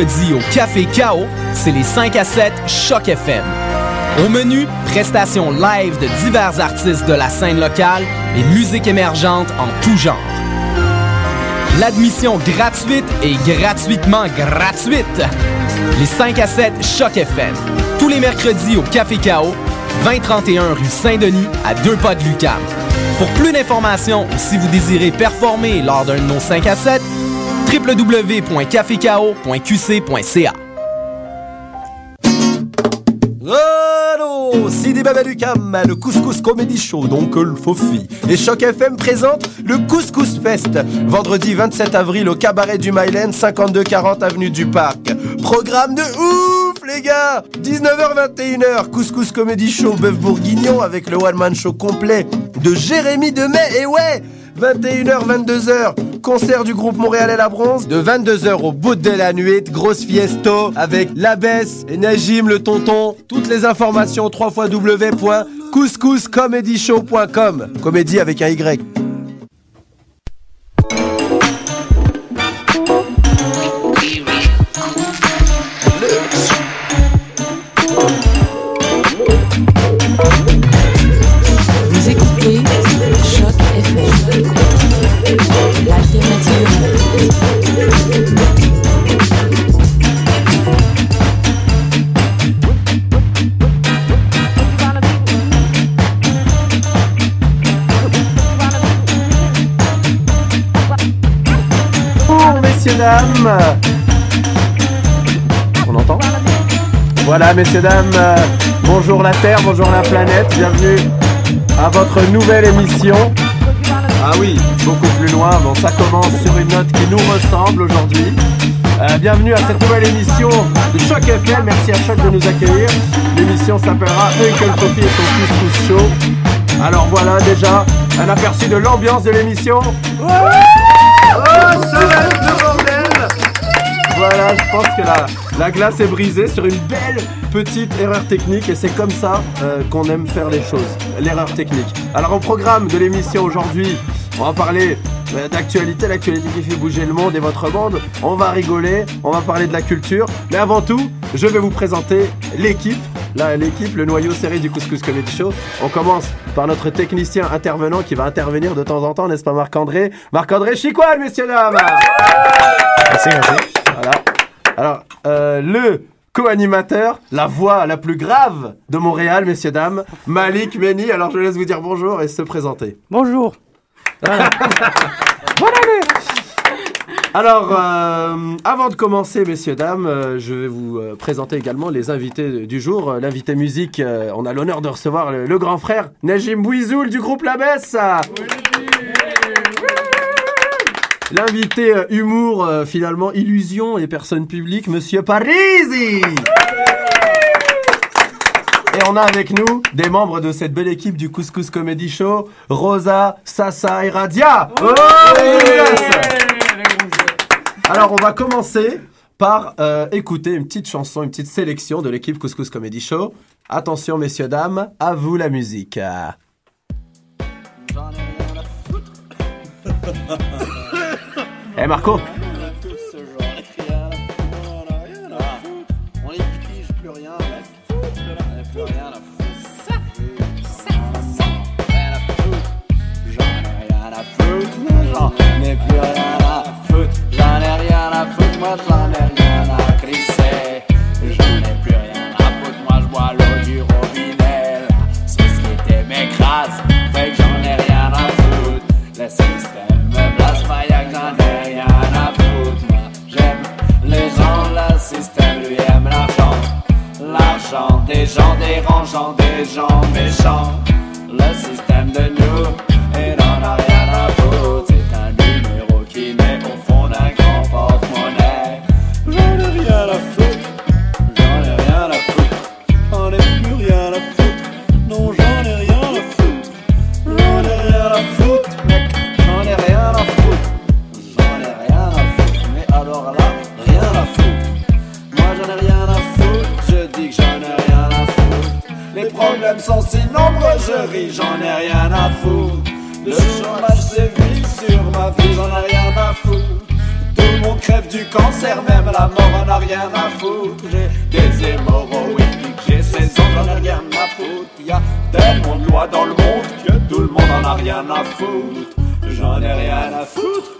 au Café Chaos, c'est les 5 à 7 Choc FM. Au menu, prestations live de divers artistes de la scène locale et musique émergente en tout genre. L'admission gratuite et gratuitement gratuite. Les 5 à 7 Choc FM. Tous les mercredis au Café Chaos, 2031 rue Saint-Denis, à deux pas de Lucam. Pour plus d'informations ou si vous désirez performer lors d'un de nos 5 à 7, www.cafécao.qc.ca. Allô, Sidi Babalucam, le Couscous Comedy Show, donc le Fofi. Et Choc FM présente le Couscous Fest, vendredi 27 avril au cabaret du Myland, 5240 avenue du Parc. Programme de ouf, les gars 19h-21h, Couscous Comedy Show, bœuf bourguignon avec le one-man show complet de Jérémy Demet, et ouais 21h, 22h, concert du groupe Montréal et la Bronze. De 22h au bout de la nuit, grosse fiesto avec la baisse et Najim le tonton. Toutes les informations 3 www.couscouscomedyshow.com. Comédie avec un Y. dames. On entend Voilà messieurs, dames. Bonjour la Terre, bonjour la planète. Bienvenue à votre nouvelle émission. Ah oui, beaucoup plus loin. Bon, ça commence sur une note qui nous ressemble aujourd'hui. Euh, bienvenue à cette nouvelle émission de Choc FM. Merci à Choc de nous accueillir. L'émission s'appellera Uncle Coffee et son couscous show. Alors voilà déjà un aperçu de l'ambiance de l'émission. Voilà, je pense que la, la glace est brisée sur une belle petite erreur technique et c'est comme ça euh, qu'on aime faire les choses, l'erreur technique. Alors au programme de l'émission aujourd'hui, on va parler euh, d'actualité, l'actualité qui fait bouger le monde et votre monde. On va rigoler, on va parler de la culture, mais avant tout, je vais vous présenter l'équipe. Là, l'équipe, le noyau serré du Couscous Comedy Show. On commence par notre technicien intervenant qui va intervenir de temps en temps, n'est-ce pas Marc-André? Marc-André Chicoine, messieurs dames Merci, merci. Voilà. Alors, euh, le co-animateur, la voix la plus grave de Montréal, messieurs, dames, Malik Meni. Alors, je laisse vous dire bonjour et se présenter. Bonjour. Alors, euh, avant de commencer, messieurs, dames, euh, je vais vous euh, présenter également les invités du jour. Euh, L'invité musique, euh, on a l'honneur de recevoir le, le grand frère Najim Bouizoul du groupe La Besse. L'invité euh, humour, euh, finalement, illusion et personne publique, monsieur Parisi. Et on a avec nous des membres de cette belle équipe du Couscous Comedy Show, Rosa, Sasa et Radia. Oh, yes. Alors on va commencer par euh, écouter une petite chanson, une petite sélection de l'équipe Couscous Comedy Show. Attention messieurs, dames, à vous la musique. J'en ai rien à foutre. rien à foutre. Moi j'en ai rien à crisser. J'en ai plus rien à foutre. Moi je bois l'eau Des gens dérangeants, des gens méchants. Le système de nous, n'en problèmes sont si nombreux, je ris, j'en ai rien à foutre. Le chômage sévit sur ma vie, j'en ai rien à foutre. Tout le monde crève du cancer, même la mort en a rien à foutre. J'ai des hémorroïdes, j'ai 16 ans, j'en ai rien à foutre. Y a tellement de lois dans le monde que tout le monde en a rien à foutre. J'en ai rien à foutre,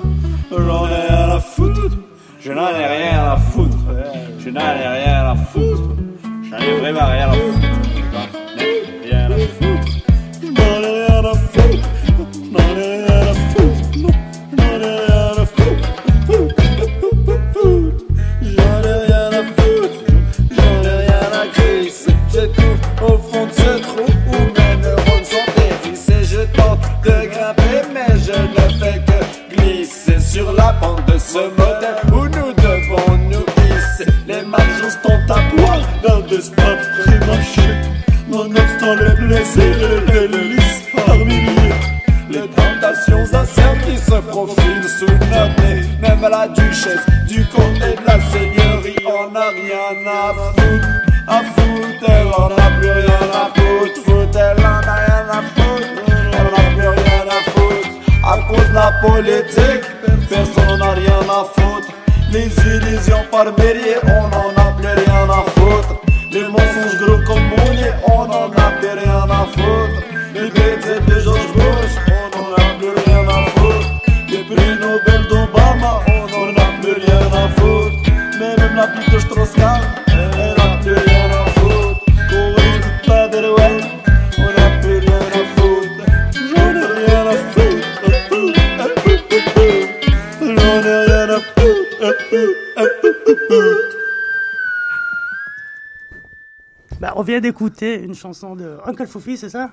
j'en ai rien à foutre. Je n'en ai rien à foutre, je n'en ai rien à foutre. J'en ai vraiment rien à foutre. Rien à foutre. À foutre, elle en a plus rien à foutre. Foutre, elle en a rien à foutre. Elle en a plus rien à foutre. À cause de la politique, personne n'en a rien à foutre. Les illusions par milliers, on n'en a plus rien Ooh. Bah, on vient d'écouter une chanson de Uncle Foufy, c'est ça?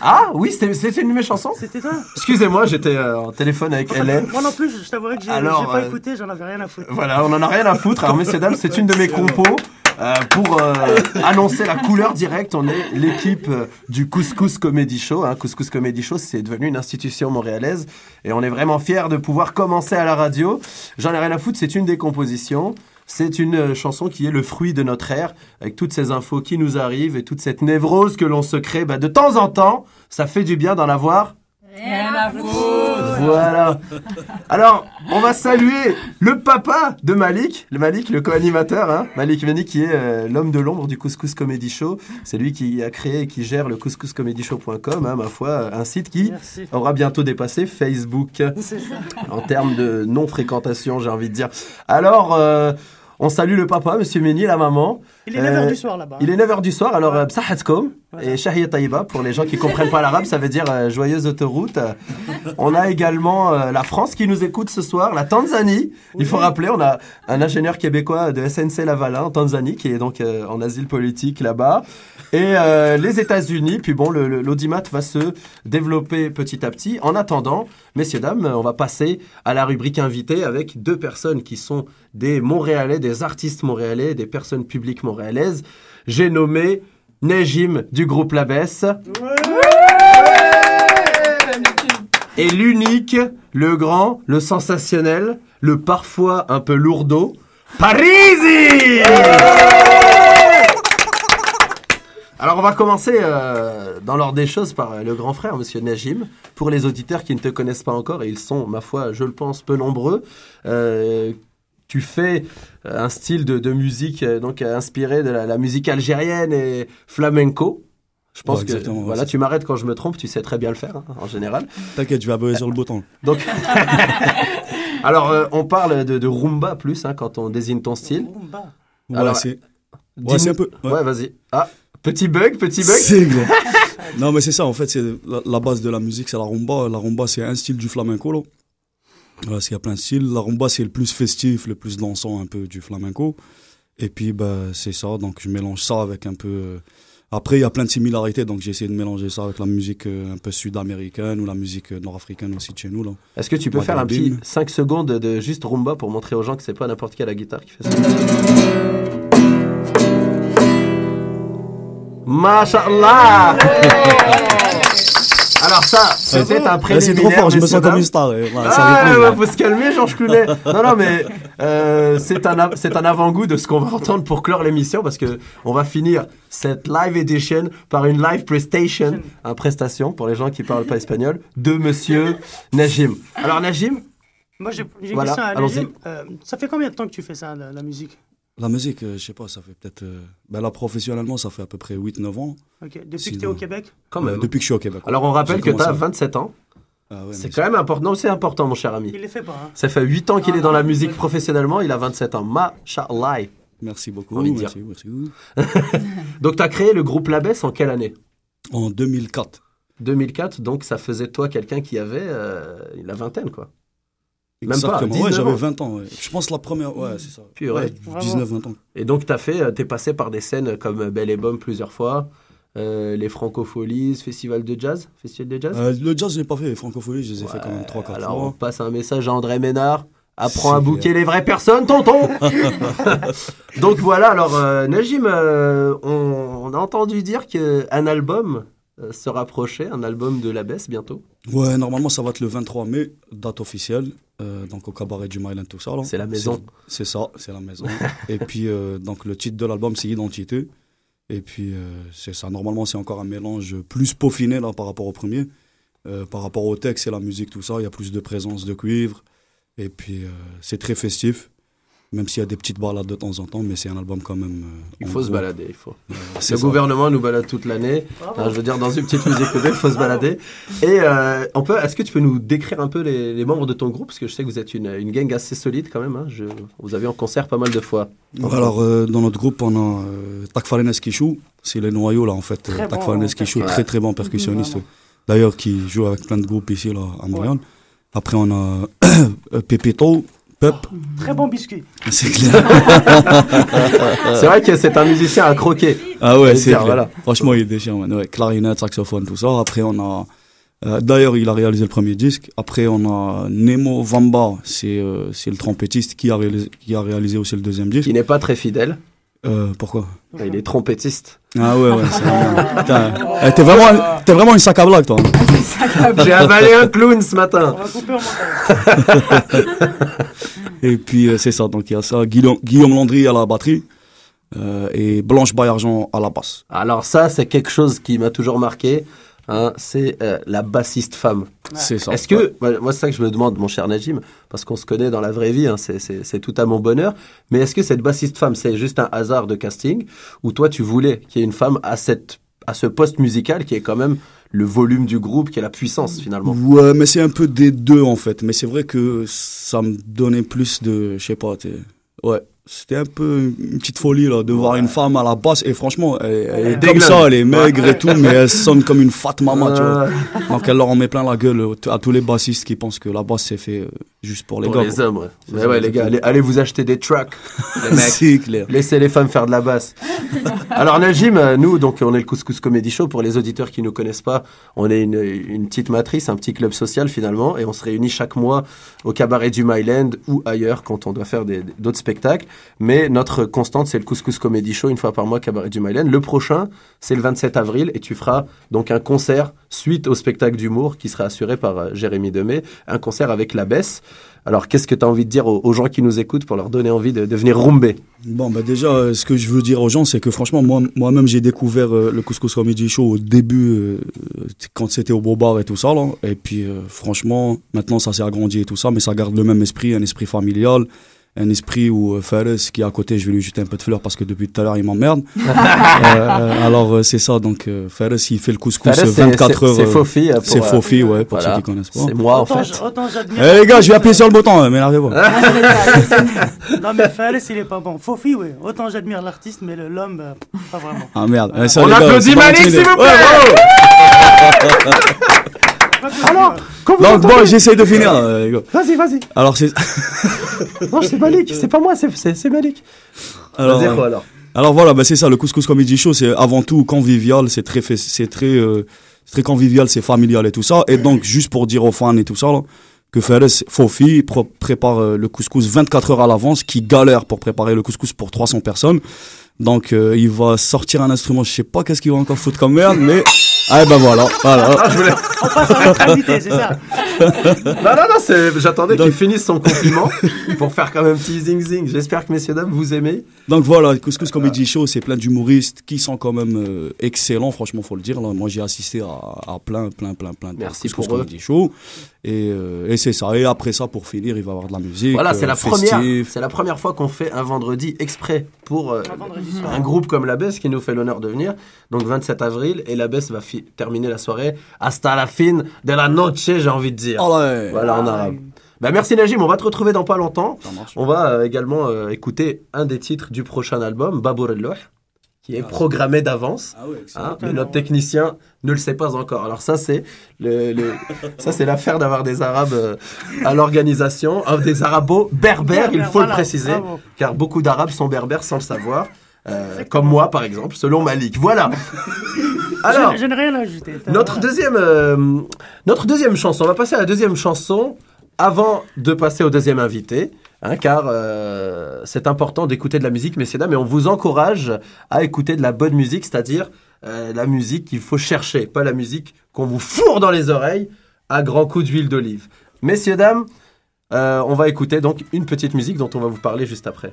Ah oui, c'était une de mes chansons C'était ça Excusez-moi, j'étais euh, en téléphone avec LA. Moi non plus, je t'avouerai que j'ai pas euh, écouté, j'en avais rien à foutre. Voilà, on en a rien à foutre. Alors, messieurs, dames, c'est une de mes compos. euh, pour euh, annoncer la couleur directe, on est l'équipe euh, du Couscous Comedy Show. Hein. Couscous Comedy Show, c'est devenu une institution montréalaise et on est vraiment fiers de pouvoir commencer à la radio. J'en ai rien à foutre, c'est une des compositions. C'est une euh, chanson qui est le fruit de notre ère, avec toutes ces infos qui nous arrivent et toute cette névrose que l'on se crée. Bah, de temps en temps, ça fait du bien d'en avoir Rien à foutre. voilà. Alors, on va saluer le papa de Malik, le Malik, le co-animateur, hein, Malik Veni, qui est euh, l'homme de l'ombre du Couscous Comedy Show. C'est lui qui a créé et qui gère le couscouscomedyshow.com, hein, ma foi, un site qui Merci. aura bientôt dépassé Facebook C'est ça. en termes de non-fréquentation, j'ai envie de dire. Alors, euh, on salue le papa, Monsieur Méni, la maman. Il est Euh, 9h du soir là-bas. Il est 9h du soir, alors euh, Bsahatkom Voilà. et Shahiyat Taïba, pour les gens qui comprennent pas l'arabe, ça veut dire euh, joyeuse autoroute. Euh, On a également euh, la France qui nous écoute ce soir, la Tanzanie. Il faut rappeler, on a un ingénieur québécois de SNC Lavalin en Tanzanie, qui est donc euh, en asile politique là-bas. Et euh, les États-Unis, puis bon, l'audimat va se développer petit à petit. En attendant, messieurs, dames, on va passer à la rubrique invitée avec deux personnes qui sont des Montréalais, des artistes montréalais, des personnes publiques montréalaises. J'ai nommé Nejim du groupe La Besse et l'unique, le grand, le sensationnel, le parfois un peu lourdeau, Parisi Alors on va commencer euh, dans l'ordre des choses par euh, le grand frère, Monsieur Najim. Pour les auditeurs qui ne te connaissent pas encore, et ils sont, ma foi, je le pense, peu nombreux, euh, tu fais euh, un style de, de musique euh, donc euh, inspiré de la, la musique algérienne et flamenco. Je pense Ouais, que voilà, tu m'arrêtes quand je me trompe, tu sais très bien le faire hein, en général. T'inquiète, je vais appuyer sur le bouton. Donc, alors euh, on parle de, de rumba plus hein, quand on désigne ton style. Rumba. Ouais, Alors, c'est ouais, un peu. Ouais, ouais. vas-y. Ah, petit bug, petit bug. C'est non, mais c'est ça, en fait, c'est la, la base de la musique, c'est la rumba. La rumba, c'est un style du flamenco, là. Voilà, il y a plein de styles. La rumba, c'est le plus festif, le plus dansant un peu du flamenco. Et puis, bah, c'est ça. Donc, je mélange ça avec un peu. euh, Après, il y a plein de similarités, donc j'ai essayé de mélanger ça avec la musique euh, un peu sud-américaine ou la musique euh, nord-africaine aussi de chez nous, là. Est-ce que tu peux faire un petit Maghrébine. 5 secondes de juste rumba pour montrer aux gens que c'est pas n'importe qui à la guitare qui fait ça? Masha'Allah Alors ça, c'était un préliminaire. c'est trop fort, je me messieurs, sens comme une star. Ah, ouais, là. faut se calmer, Georges Clounet. Non, non, mais euh, c'est un, un avant-goût de ce qu'on va entendre pour clore l'émission parce que on va finir cette live edition par une live prestation, un prestation pour les gens qui parlent pas espagnol, de Monsieur Najim. Alors Najim, Moi, j'ai une Voilà, question à. Najim. Euh, ça fait combien de temps que tu fais ça, la, la musique? La musique, euh, je sais pas, ça fait peut-être. euh, ben là, professionnellement, ça fait à peu près 8-9 ans. Ok, Depuis que tu es au Québec? Quand Euh, même. depuis que je suis au Québec. Alors on rappelle que tu as commencé. 27 ans. Ah ouais, C'est quand même important. Non, c'est important, mon cher ami. Il les fait pas. Hein. Ça fait 8 ans qu'il est dans la musique professionnellement. Il a 27 ans. Masha'Allah. Merci beaucoup. Merci, dire. merci. Donc, tu as créé le groupe Labès en quelle année? En 2004. 2004. Donc, ça faisait de toi quelqu'un qui avait euh, la vingtaine, quoi. Même pas, Exactement. 19 ouais, j'avais ans. 20 ans. ouais. Je pense la première. Ouais, c'est ça. Puis, ouais. Ouais, 19-20 ans. Et donc, tu as fait, tu es passé par des scènes comme Belle et Bombe plusieurs fois, euh, les Francopholies, Festival de Jazz, Festival de Jazz? Euh, le jazz, je l'ai pas fait. Les francophonies, je les ai fait quand même Ouais, 3-4 Alors, on fois. passe un message à André Ménard. Apprends à bouquer les vraies personnes, tonton Donc voilà, alors euh, Najim, euh, on, on a entendu dire qu'un album euh, se rapprochait, un album de la baisse bientôt. Ouais, normalement, ça va être le 23 mai, date officielle. euh, donc au cabaret du Myland, tout ça. C'est la maison. C'est ça, c'est la maison. Et puis, euh, donc le titre de l'album, c'est Identité. Et puis, euh, c'est ça. Normalement, c'est encore un mélange plus peaufiné là, par rapport au premier. Euh, par rapport au texte et la musique, tout ça, il y a plus de présence de cuivre. Et puis, euh, c'est très festif. Même s'il y a des petites balades de temps en temps, mais c'est un album quand même. euh, Il faut se gros. balader, il faut. Le ça. gouvernement nous balade toute l'année. Je veux dire, dans une petite musique il faut se balader. Et euh, on peut, est-ce que tu peux nous décrire un peu les, les membres de ton groupe? Parce que je sais que vous êtes une, une gang assez solide quand même. Hein. Je, vous avez en concert pas mal de fois. Alors, euh, dans notre groupe, on a euh, Takfarines Kishou. C'est les noyaux, là, en fait. Très Euh, bon, fait. très, très bon percussionniste. D'ailleurs, qui joue avec plein de groupes ici, là, à Montréal. Après, on a euh, Pep. Très bon biscuit. C'est clair. C'est vrai que c'est un musicien à croquer. Ah ouais, c'est voilà. Franchement, il est déchirant, man. Ouais, clarinette, saxophone, tout ça. Après, on a. euh, D'ailleurs, il a réalisé le premier disque. Après, on a Nemo Vamba, c'est euh, c'est le trompettiste qui a, réalisé, qui a réalisé aussi le deuxième disque. Qui n'est pas très fidèle. Euh, pourquoi Il est trompettiste. Ah ouais, ouais. c'est- Putain, eh, T'es vraiment, t'es vraiment une sac à blague, toi. J'ai avalé un clown ce On matin. Et puis, euh, c'est ça. Donc, il y a ça. Guillaume, Guillaume Landry à la batterie. euh, et Blanche Baillargeon à la basse. Alors ça, c'est quelque chose qui m'a toujours marqué. Hein, c'est euh, la bassiste femme. C'est ça. Est-ce que, moi, moi, c'est ça que je me demande, mon cher Najim, parce qu'on se connaît dans la vraie vie, hein, c'est- tout à mon bonheur, mais est-ce que cette bassiste femme, c'est juste un hasard de casting, ou toi, tu voulais qu'il y ait une femme à, cette, à ce poste musical qui est quand même le volume du groupe, qui est la puissance finalement? Ouais, mais c'est un peu des deux en fait. Mais c'est vrai que ça me donnait plus de, je sais pas, t'es- ouais, c'était un peu une petite folie là de voir une femme à la basse et franchement, elle, elle est comme ça, elle est maigre et tout, mais elle sonne comme une fat maman, tu vois. Donc elle leur en met plein la gueule euh, à tous les bassistes qui pensent que la basse c'est fait euh, juste pour les pour gars. les hommes, ouais. Ouais, les gars, allez, allez vous acheter des trucks, les clair. Laissez les femmes faire de la basse. Alors Najim, nous, donc on est le Couscous Comedy Show. Pour les auditeurs qui ne nous connaissent pas, on est une, une petite matrice, un petit club social finalement, et on se réunit chaque mois au cabaret du Myland ou ailleurs quand on doit faire d'autres spectacles. Mais notre constante, c'est le Couscous Comedy Show, une fois par mois, cabaret du Myland. Le prochain, c'est le 27 avril, et tu feras donc un concert suite au spectacle d'humour qui sera assuré par euh, Jérémy Demey, un concert avec la baisse. Alors, qu'est-ce que tu as envie de dire aux, gens qui nous écoutent pour leur donner envie de, venir rumber? Bon, bah déjà, euh, ce que je veux dire aux gens, c'est que franchement, moi, moi-même, j'ai découvert euh, le Couscous Comedy Show au début, quand c'était au Beau Bar et tout ça. Et puis, franchement, maintenant, ça s'est agrandi et tout ça, mais ça garde le même esprit, un esprit familial, un esprit où euh, Fares, qui est à côté, je vais lui jeter un peu de fleurs parce que depuis tout à l'heure, il m'emmerde. Euh, euh, alors, euh, c'est ça, donc, euh, Fares, il fait le couscous Fares, c'est- 24 c'est- heures. C'est Fofi. C'est euh, Fofi, ouais, pour voilà. ceux qui connaissent pas. C'est moi, en autant, fait. autant. Eh les gars, je vais appuyer sur le bouton, hein, m'énervez pas. Non, mais Fales, il est pas bon. Fofi, oui. Autant j'admire l'artiste, mais le- l'homme, euh, pas vraiment. Ah merde. Eh, ça, On applaudit Malik, s'il vous Ouais, plaît Alors, Donc bon, j'essaye de finir, euh. Vas-y, vas-y. Alors c'est Non, c'est Malik. C'est pas moi, c'est- Malik. alors, Vas-y, euh, quoi, alors alors voilà, bah c'est ça le couscous comedy show, c'est avant tout convivial, c'est très c'est très euh, très convivial, c'est familial et tout ça et donc juste pour dire aux fans et tout ça là, que Fares Fofi prépare euh, le couscous 24 heures à l'avance, qui galère pour préparer le couscous pour 300 personnes. Donc euh, il va sortir un instrument, je sais pas qu'est-ce qu'il va encore foutre comme merde mais ah ben voilà, voilà. on passe à notre invité, c'est ça. non, non, non, c'est- j'attendais qu'il finisse son compliment pour faire quand même petit zing zing. J'espère que messieurs dames vous aimez. Donc voilà, Couscous Comedy Show, c'est plein d'humoristes qui sont quand même euh, excellents, franchement, faut le dire. Là, moi, j'ai assisté à, à plein, plein, plein, plein de Merci Couscous pour eux. Comedy Show. Et, euh, et c'est ça. Et après ça, pour finir, il va y avoir de la musique. Voilà, c'est euh, la festif. première, c'est la première fois qu'on fait un vendredi exprès pour euh, Un un groupe comme la Besse qui nous fait l'honneur de venir. Donc 27 avril et la Besse va fi- terminer la soirée hasta la fin de la noche, j'ai envie de dire. Ah. Voilà en arabe. Bah merci Najim, on va te retrouver dans pas longtemps. On va euh, également euh, écouter un des titres du prochain album, Babour el qui est programmé d'avance. Ah excellent. Hein, mais notre technicien ne le sait pas encore. Alors ça c'est le, le- ça c'est l'affaire d'avoir des Arabes euh, à l'organisation, euh, des Arabos berbères, il faut le préciser, bravo. car beaucoup d'Arabes sont berbères sans le savoir, euh, comme moi par exemple, selon Malik. Voilà. Alors. Je, je n'ai rien à ajouter. Notre deuxième, euh, notre deuxième chanson, on va passer à la deuxième chanson avant de passer au deuxième invité, hein, car euh, c'est important d'écouter de la musique, messieurs dames, et on vous encourage à écouter de la bonne musique, c'est-à-dire euh, la musique qu'il faut chercher, pas la musique qu'on vous fourre dans les oreilles à grands coups d'huile d'olive. Messieurs, dames, euh, on va écouter donc une petite musique dont on va vous parler juste après.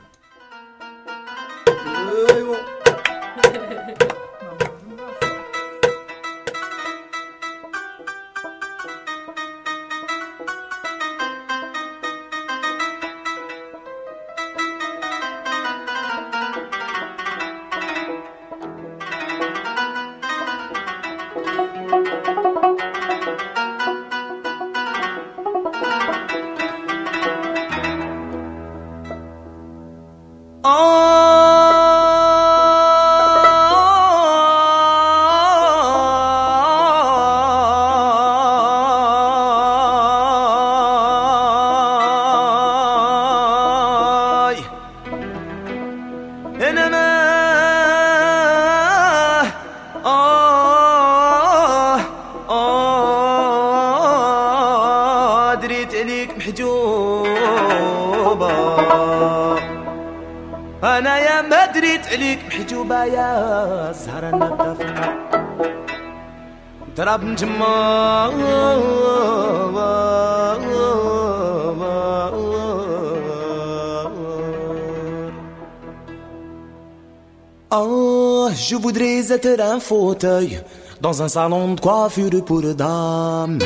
Oh, je voudrais être un fauteuil dans un salon de coiffure pour dames.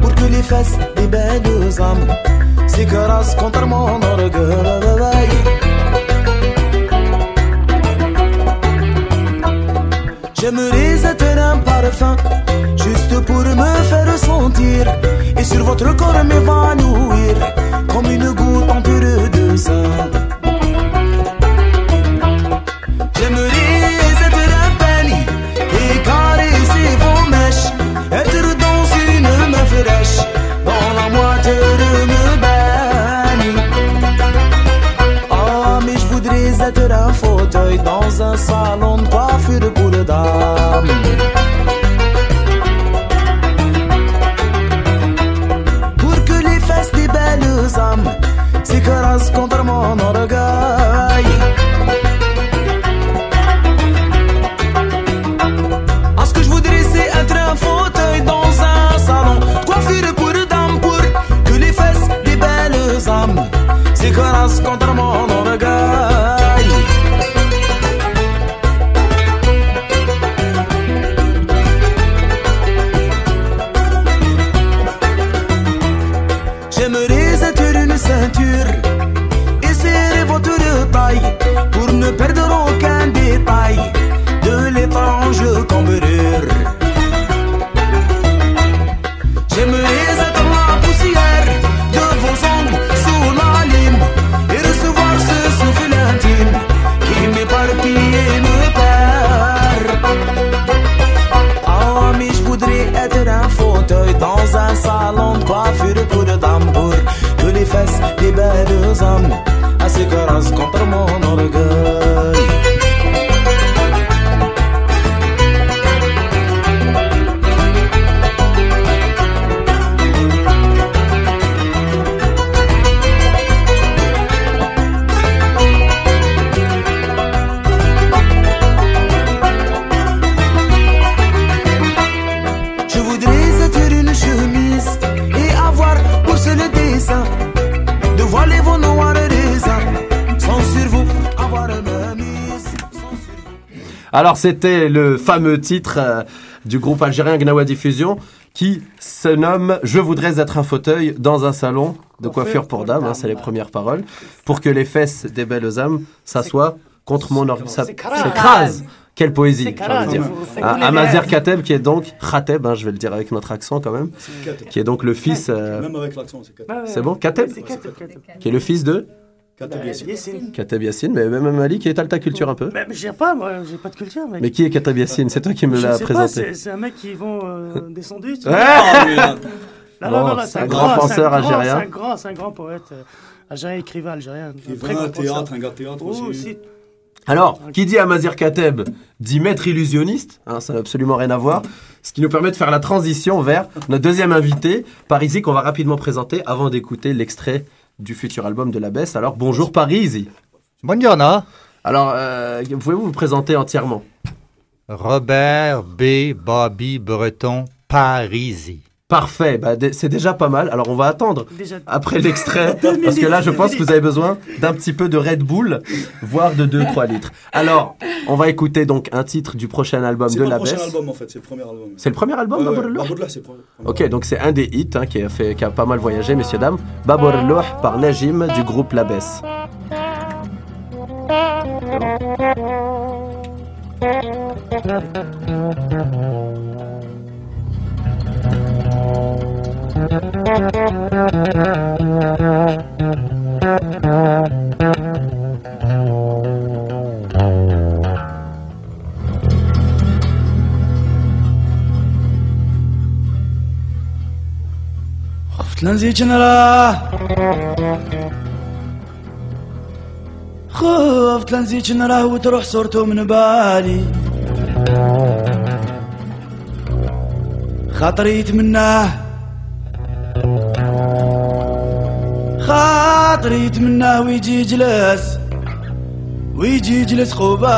Pour que les fesses des belles âmes s'écrasent contre mon orgueil. J'aimerais être un parfum juste pour me faire sentir et sur votre corps m'évanouir comme une goutte en pure de sang. J'aimerais être un peigne et caresser vos mèches, être dans une main fraîche, dans la moitié de me baigne. Ah, mais je voudrais être un fauteuil dans un salon de Alors c'était le fameux titre euh, du groupe algérien Gnawa Diffusion qui se nomme Je voudrais être un fauteuil dans un salon de coiffure pour dames, hein, c'est les premières paroles, pour que les fesses des belles âmes s'assoient contre mon orgueil. S'écrasent Quelle poésie, j'ai envie de dire. Ah. Kateb qui est donc Khateb, hein, je vais le dire avec notre accent quand même, qui est donc le fils... euh, Même avec l'accent, c'est Kateb. c'est bon Kateb C'est Kateb, Kateb. Qui est le fils de Kateb Yassine. Yassine. Kateb Yassine, mais même Mali qui étale ta culture un peu. Mais mais j'ai pas, moi, j'ai pas de culture, mec. Mais qui est Kateb Yassine C'est toi qui me l'as présenté. c'est c'est un mec qui vend euh, des sandwichs. Ah, oui, là. Non, Bon, non, non, non, c'est un grand penseur grand- algérien. C'est un grand, c'est un grand poète euh, algérien, écrivain algérien. Il Un est un théâtre, un gars Oh, aussi. aussi. Alors, qui dit Amazir Kateb dit maître illusionniste, hein, ça n'a absolument rien à voir, ce qui nous permet de faire la transition vers notre deuxième invité, Parisi, qu'on va rapidement présenter avant d'écouter l'extrait du futur album de la Besse. Alors, bonjour Parisi. Buongiorno. Alors, euh, pouvez-vous vous présenter entièrement? Robert B. Bobby Breton Parisi. Parfait, bah, c'est déjà pas mal. Alors on va attendre après l'extrait, parce que là je pense que vous avez besoin d'un petit peu de Red Bull, voire de 2-3 litres. Alors on va écouter donc un titre du prochain album de pas la le prochain album en fait, c'est le premier album. C'est le premier album, ouais, Baborloh ouais. Ok, donc c'est un des hits hein, qui, a fait, qui a pas mal voyagé, messieurs, dames. Baborloh par Najim du groupe La Baisse. خفتلن زيجنرا خفتلن زيجنرا وتروح صورته من بالي. خاطري يتمناه خاطري يتمناه ويجي يجلس ويجي يجلس قبالي.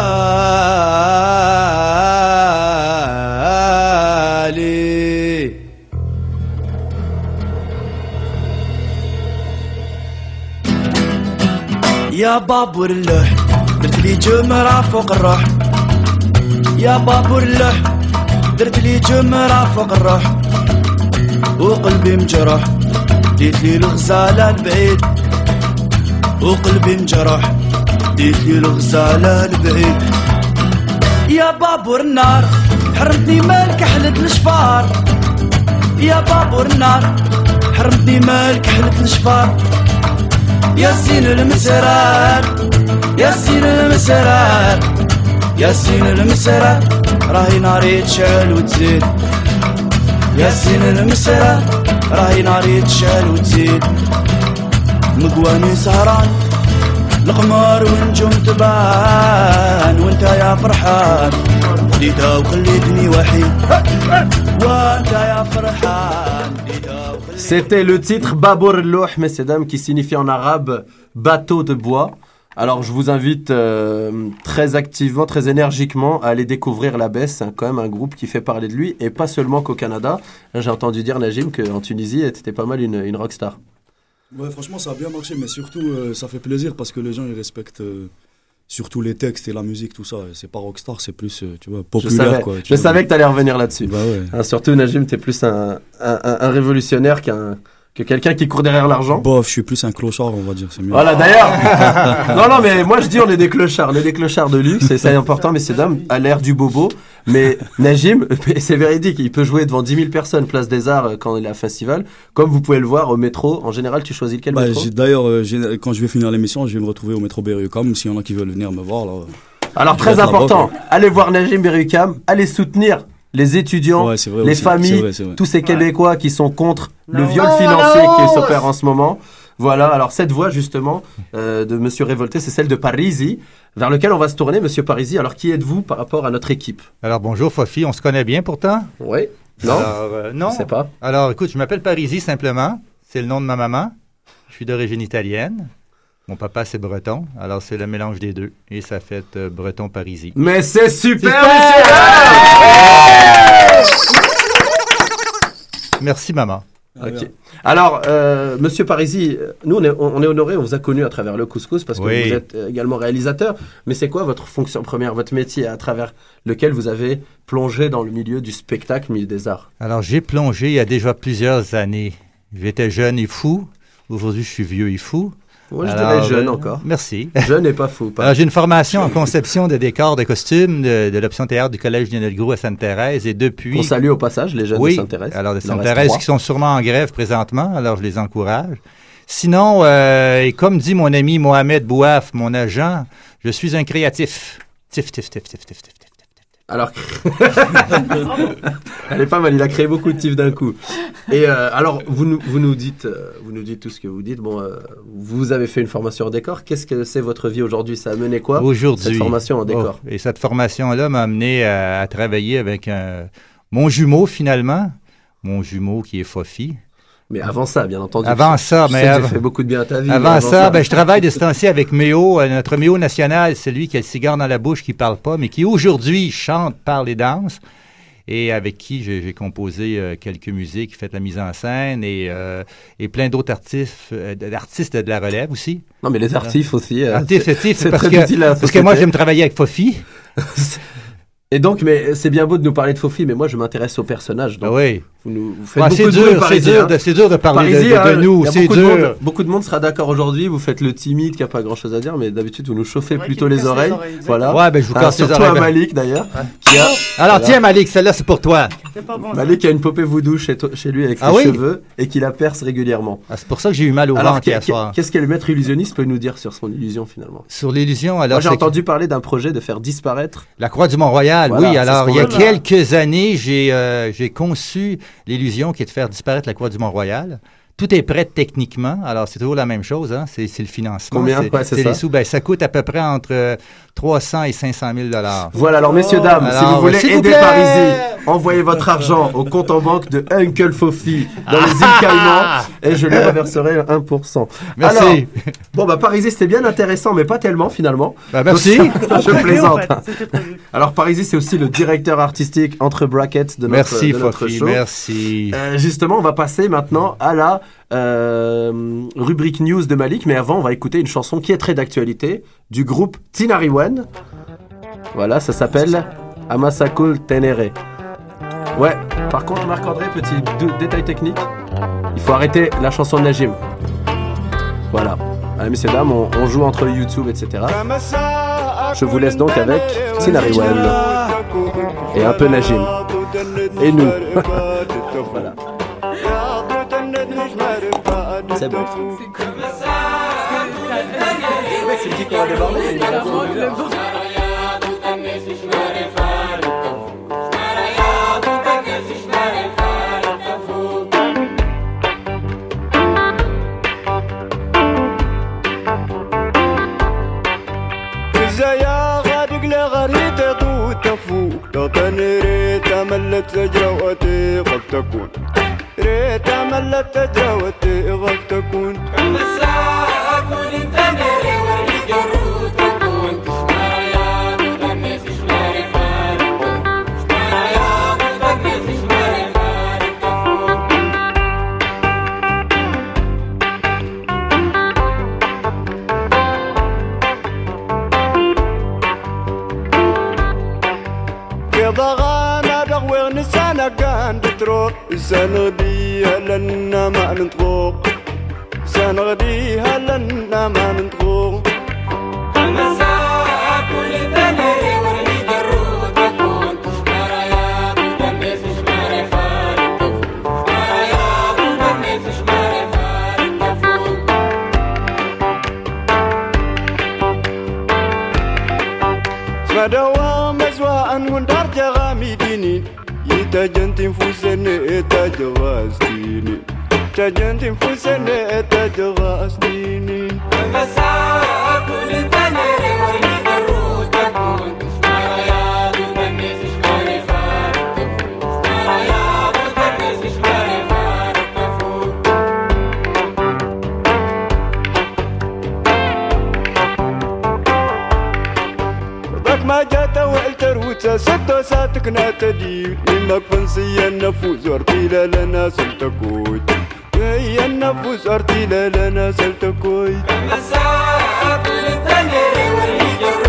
يا بابور اللوح درت لي جمرة فوق الروح. يا بابور اللوح درت لي جمرة فوق الروح وقلبي مجروح. ديت لي الغزالة البعيد وقلبي مجروح. ديت لي الغزالة البعيد يا بابور النار حرمتني مالك حلت الشفار. يا بابور النار حرمتني مالك حلت الشفار. يا سين المسرار يا سين المسرار. يا سين المسرار. راهي ناري تشعل وتزيد. يا سين المسرار راهي ناري تشعل وتزيد. مقواني سهران القمر والنجوم تبان وانت يا فرحان. خديتها وخليتني وحيد وانت يا فرحان. C'était le titre Babor Loh, messieurs, dames, qui signifie en arabe bateau de bois. Alors, je vous invite euh, très activement, très énergiquement à aller découvrir La Besse. C'est quand même un groupe qui fait parler de lui, et pas seulement qu'au Canada. J'ai entendu dire, Najim, qu'en Tunisie, t'étais pas mal une, une rockstar. Ouais, franchement, ça a bien marché, mais surtout, euh, ça fait plaisir parce que les gens, ils respectent euh, surtout les textes et la musique, tout ça. C'est pas rockstar, c'est plus, euh, tu vois, Je populaire, savais, quoi. tu je savais que t'allais revenir là-dessus. Bah ouais. Hein, surtout, Najim, t'es plus un, un, un- un révolutionnaire qu'un que quelqu'un qui court derrière l'argent. Bof, je suis plus un clochard, on va dire, c'est mieux. Voilà, d'ailleurs. non, non, mais moi je dis on est des clochards, on est des clochards de luxe, et c'est important, messieurs, dames, à l'ère du bobo. Mais Najim, c'est véridique, il peut jouer devant 10 000 personnes, place des Arts, euh, quand il est à festival. Comme vous pouvez le voir au métro, en général, tu choisis lequel Bah, métro D'ailleurs, euh, quand je vais finir l'émission, je vais me retrouver au métro Berry-UQAM. S'il y en a qui veulent venir me voir, là. Alors, très important, allez voir Najim Berukam, allez soutenir les étudiants, Ouais, c'est vrai les aussi, familles, vrai, tous ces Québécois qui sont contre le viol financier qui s'opère en ce moment. Voilà, alors cette voix justement euh, de Monsieur Révolté, c'est celle de Parisi, vers lequel on va se tourner, Monsieur Parisi. Alors qui êtes-vous par rapport à notre équipe? Alors bonjour Fofi, on se connaît bien pourtant? Oui. Non? Alors, euh, non. Je sais pas. Alors écoute, je m'appelle Parisi simplement. C'est le nom de ma maman. Je suis d'origine italienne. Mon papa c'est breton. Alors c'est le mélange des deux. Et ça fait euh, breton Parisi. Mais c'est super, Merci maman. Ok. Alors, euh, Monsieur Parisi, nous on est, on est honoré, on vous a connu à travers le couscous parce que Oui. vous êtes euh, également réalisateur. Mais c'est quoi votre fonction première, votre métier à travers lequel vous avez plongé dans le milieu du spectacle, milieu des arts? Alors, j'ai plongé il y a déjà plusieurs années. J'étais jeune et fou. Aujourd'hui, je suis vieux et fou. Moi, je Alors, dirais jeune euh, encore. Merci. Jeune et pas fou. pas- Alors, j'ai une formation en conception de décors, de costumes de, de l'option théâtre du Collège Lionel Gros à Sainte-Thérèse. Et depuis. On salue au passage les jeunes oui, de Sainte-Thérèse. Alors, de Sainte-Thérèse qui sont sûrement en grève présentement. Alors, je les encourage. Sinon, euh, et comme dit mon ami Mohamed Bouaf, mon agent, je suis un créatif. Tif, tif, tif, tif, tif, tif. Alors, elle est pas mal. Il a créé beaucoup de tifs d'un coup. Et euh, alors, vous nous, vous nous dites, euh, vous nous dites tout ce que vous dites. Bon, euh, vous avez fait une formation en décor. Qu'est-ce que c'est votre vie aujourd'hui? Ça a mené quoi Aujourd'hui. Cette formation en décor? Oh, et cette formation-là m'a amené à, à travailler avec un- mon jumeau, finalement. Mon jumeau qui est Fofi. Mais avant ça, bien entendu. Avant ça, mais avant- fait beaucoup de bien à ta vie. Avant, ça, ben, je travaille de ce temps-ci avec Méo, euh, notre Méo national, celui qui a le cigare dans la bouche, qui parle pas, mais qui aujourd'hui chante, parle et danse, et avec qui j'ai composé euh, quelques musiques, fait la mise en scène, et, euh, et plein d'autres artistes, euh, d'artistes de la relève aussi. Non, mais les artifs aussi. Artifs, c'est- parce très que, utile à la parce que moi, j'aime travailler avec Fofi. Et donc, mais c'est bien beau de nous parler de Fofi, mais moi je m'intéresse au personnage. Donc Ah oui. Vous, nous, vous faites Ouais, beaucoup c'est de dur, c'est hein. de- c'est dur de parler de- Parisien, de- de nous, c'est beaucoup de dur. monde- beaucoup de monde sera d'accord aujourd'hui. Vous faites le timide qui a pas grand chose à dire, mais d'habitude vous nous chauffez plutôt les les oreilles. oreilles, voilà. Ouais, ben, je vous Ah, casse les surtout oreilles, à ben. Malik d'ailleurs. qui a- Alors, voilà. tiens, Malik, celle-là, c'est pour toi. Pas bon. Malik a une poupée voodoo chez, toi- chez lui avec Ah ses oui cheveux et qui la perce régulièrement. Ah, c'est pour ça que j'ai eu mal au ventre hier soir. qu'est-ce que le maître illusionniste peut nous dire sur son illusion finalement? Sur l'illusion, alors. J'ai entendu parler d'un projet de faire disparaître. La Croix du Mont-Royal, Voilà, oui. Alors, il y a quelques années, j'ai euh, j'ai conçu l'illusion qui est de faire disparaître la Croix du Mont-Royal. Tout est prêt techniquement. Alors, c'est toujours la même chose. Hein? C'est le financement. Combien? C'est Ouais, c'est c'est ça. les sous. Ben, ça coûte à peu près entre euh, 300 et 500 000 dollars. Voilà, alors messieurs, dames, si Alors, vous voulez vous aider plaît. Parisis, envoyez votre argent au compte en banque de Uncle Fofi dans les îles Caïmans et je lui reverserai 1%. Merci. Alors, bon, bah Parisis, c'était bien intéressant, mais pas tellement finalement. Ben, merci. Donc, je Prévu, plaisante. en fait, C'était prévu. Alors, Parisis, c'est aussi le directeur artistique entre brackets de notre, merci, de notre Fofi. show. Merci. Euh, justement, on va passer maintenant à la euh, rubrique news de Malik, mais avant, on va écouter une chanson qui est très d'actualité du groupe Tinariwen. Voilà, ça s'appelle Amasakul Tenere. Ouais, par contre, Marc-André, petit détail technique, il faut arrêter la chanson de Najim. Voilà. Allez, messieurs, dames, on, on joue entre YouTube, etc. Je vous laisse donc avec Tinariwen et un peu Najim. Et nous. voilà. C'est bon. C'est comme ça. C'est le qui a débordé. تفوق لو كان ريت املت لجرة وقتي قد تكون ريت عملت تدرى سنغديها لنا ما نطغو سنغديها لنا ما نطغو etajo wasdini Chajanti fusene etajo wasdini Ambassador ما جات والتر وتسد ساتكنا تدين إمك فنسي النفوس وارتيلا لنا سلتكوت هي النفوس وارتيلا لنا سلتكوي مساك لتنري والهجر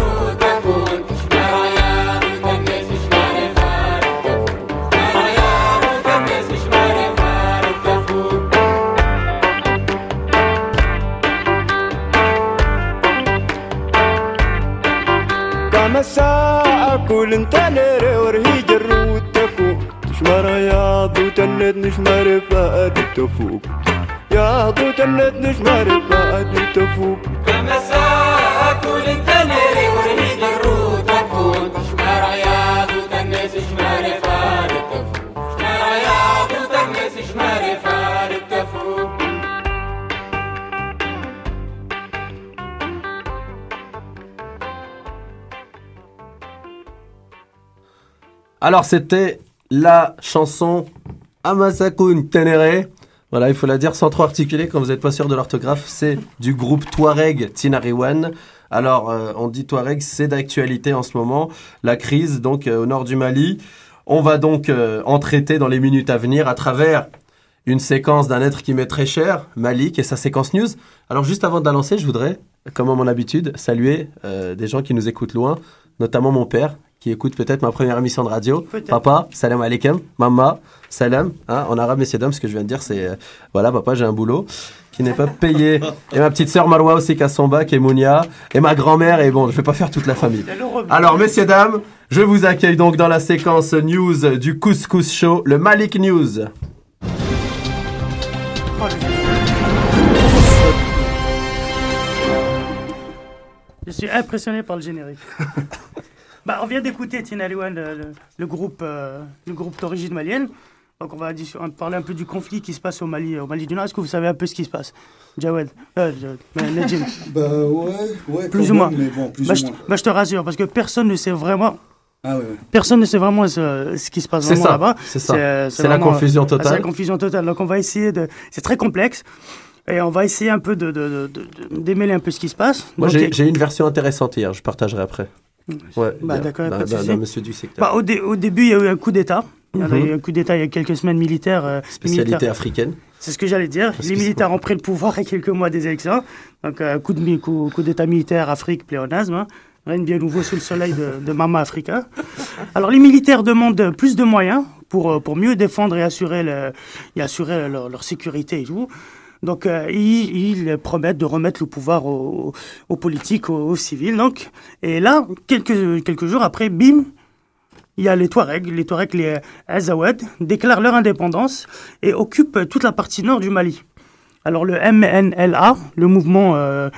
مساء كل انت ليري ورهي جرود تفوق تشمر يا ضو تنت نشمر فقد تفوق يا ضو تنت نشمر فقد تفوق مساء أكل انت ليري ورهي جرود تفوق تفوق Alors, c'était la chanson Amasakun Tenere. Voilà, il faut la dire sans trop articuler quand vous n'êtes pas sûr de l'orthographe. C'est du groupe Touareg Tinariwan. Alors, euh, on dit Touareg, c'est d'actualité en ce moment. La crise, donc, euh, au nord du Mali. On va donc euh, en traiter dans les minutes à venir à travers une séquence d'un être qui m'est très cher, Malik, et sa séquence news. Alors, juste avant de la lancer, je voudrais, comme à mon habitude, saluer euh, des gens qui nous écoutent loin, notamment mon père, qui écoute peut-être ma première émission de radio. Papa, salam alaikum. Maman, salam. Hein, en arabe, messieurs, dames, ce que je viens de dire, c'est euh, voilà, papa, j'ai un boulot qui n'est pas payé. Et ma petite sœur Marwa aussi, qui a son bac, et Mounia. Et ma grand-mère, et bon, je vais pas faire toute la famille. Alors, messieurs, dames, je vous accueille donc dans la séquence news du Couscous Show, le Malik News. Je suis impressionné par le générique. bah, on vient d'écouter Tina Luan, le, le- le groupe, euh, le groupe d'origine malienne. Donc on va dis- on va parler un peu du conflit qui se passe au Mali, au Mali du Nord. Est-ce que vous savez un peu ce qui se passe? Jawed, euh, je- euh, Najim. Bah ouais, ouais, Plus ou moins. même, mais bon, plus bah, ou je, moins. bah, je te rassure, parce que personne ne sait vraiment. Ah ouais, ouais. Personne ne sait vraiment ce, ce qui se passe vraiment là-bas. c'est ça. C'est la confusion totale. C'est la confusion totale. Donc on va essayer de. C'est très complexe. Et on va essayer un peu de, démêler un peu ce qui se passe. Moi, j'ai j'ai une version intéressante hier, je partagerai après. Ouais, Bah, d'accord, monsieur du secteur. Bah, au, dé- au début, il y a eu un coup d'État. Il y a Mhm. eu un coup d'État il y a quelques semaines militaires. euh, Spécialité militaires- africaine. C'est ce que j'allais dire. Les militaires ont pris le pouvoir a quelques mois des élections. Donc, euh, coup mi- coup, coup d'État militaire, Afrique, pléonasme. hein. Rien de bien nouveau sous le soleil de, de Mama Africa. Alors, les militaires demandent plus de moyens pour, euh, pour mieux défendre et assurer, le, et assurer leur, leur sécurité et tout. Donc, euh, ils, promettent de remettre le pouvoir aux, politiques, aux, aux civils. Donc, et là, quelques, quelques jours après, bim, il y a les Touaregs, les Touaregs, les Azawad, déclarent leur indépendance et occupent toute la partie nord du Mali. Alors le MNLA, le mouvement, euh,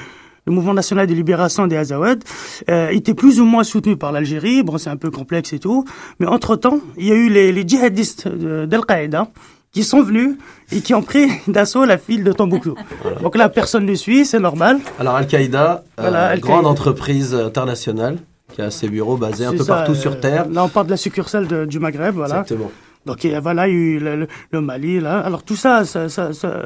le mouvement national de libération des Azawad, euh, était plus ou moins soutenu par l'Algérie. Bon, c'est un peu complexe et tout. Mais entre-temps, il y a eu les, djihadistes d'Al-Qaïda qui sont venus et qui ont pris d'assaut la ville de Tombouctou. Donc là, personne ne suit, c'est normal. Alors Al-Qaïda, euh, Voilà, grande entreprise internationale qui a ses bureaux basés un peu ça, partout euh, sur Terre. Là, on parle de la succursale de- du Maghreb, voilà. Exactement. Donc et voilà, il y a eu le, le- le Mali, là. Alors tout ça, ça, ça- ça-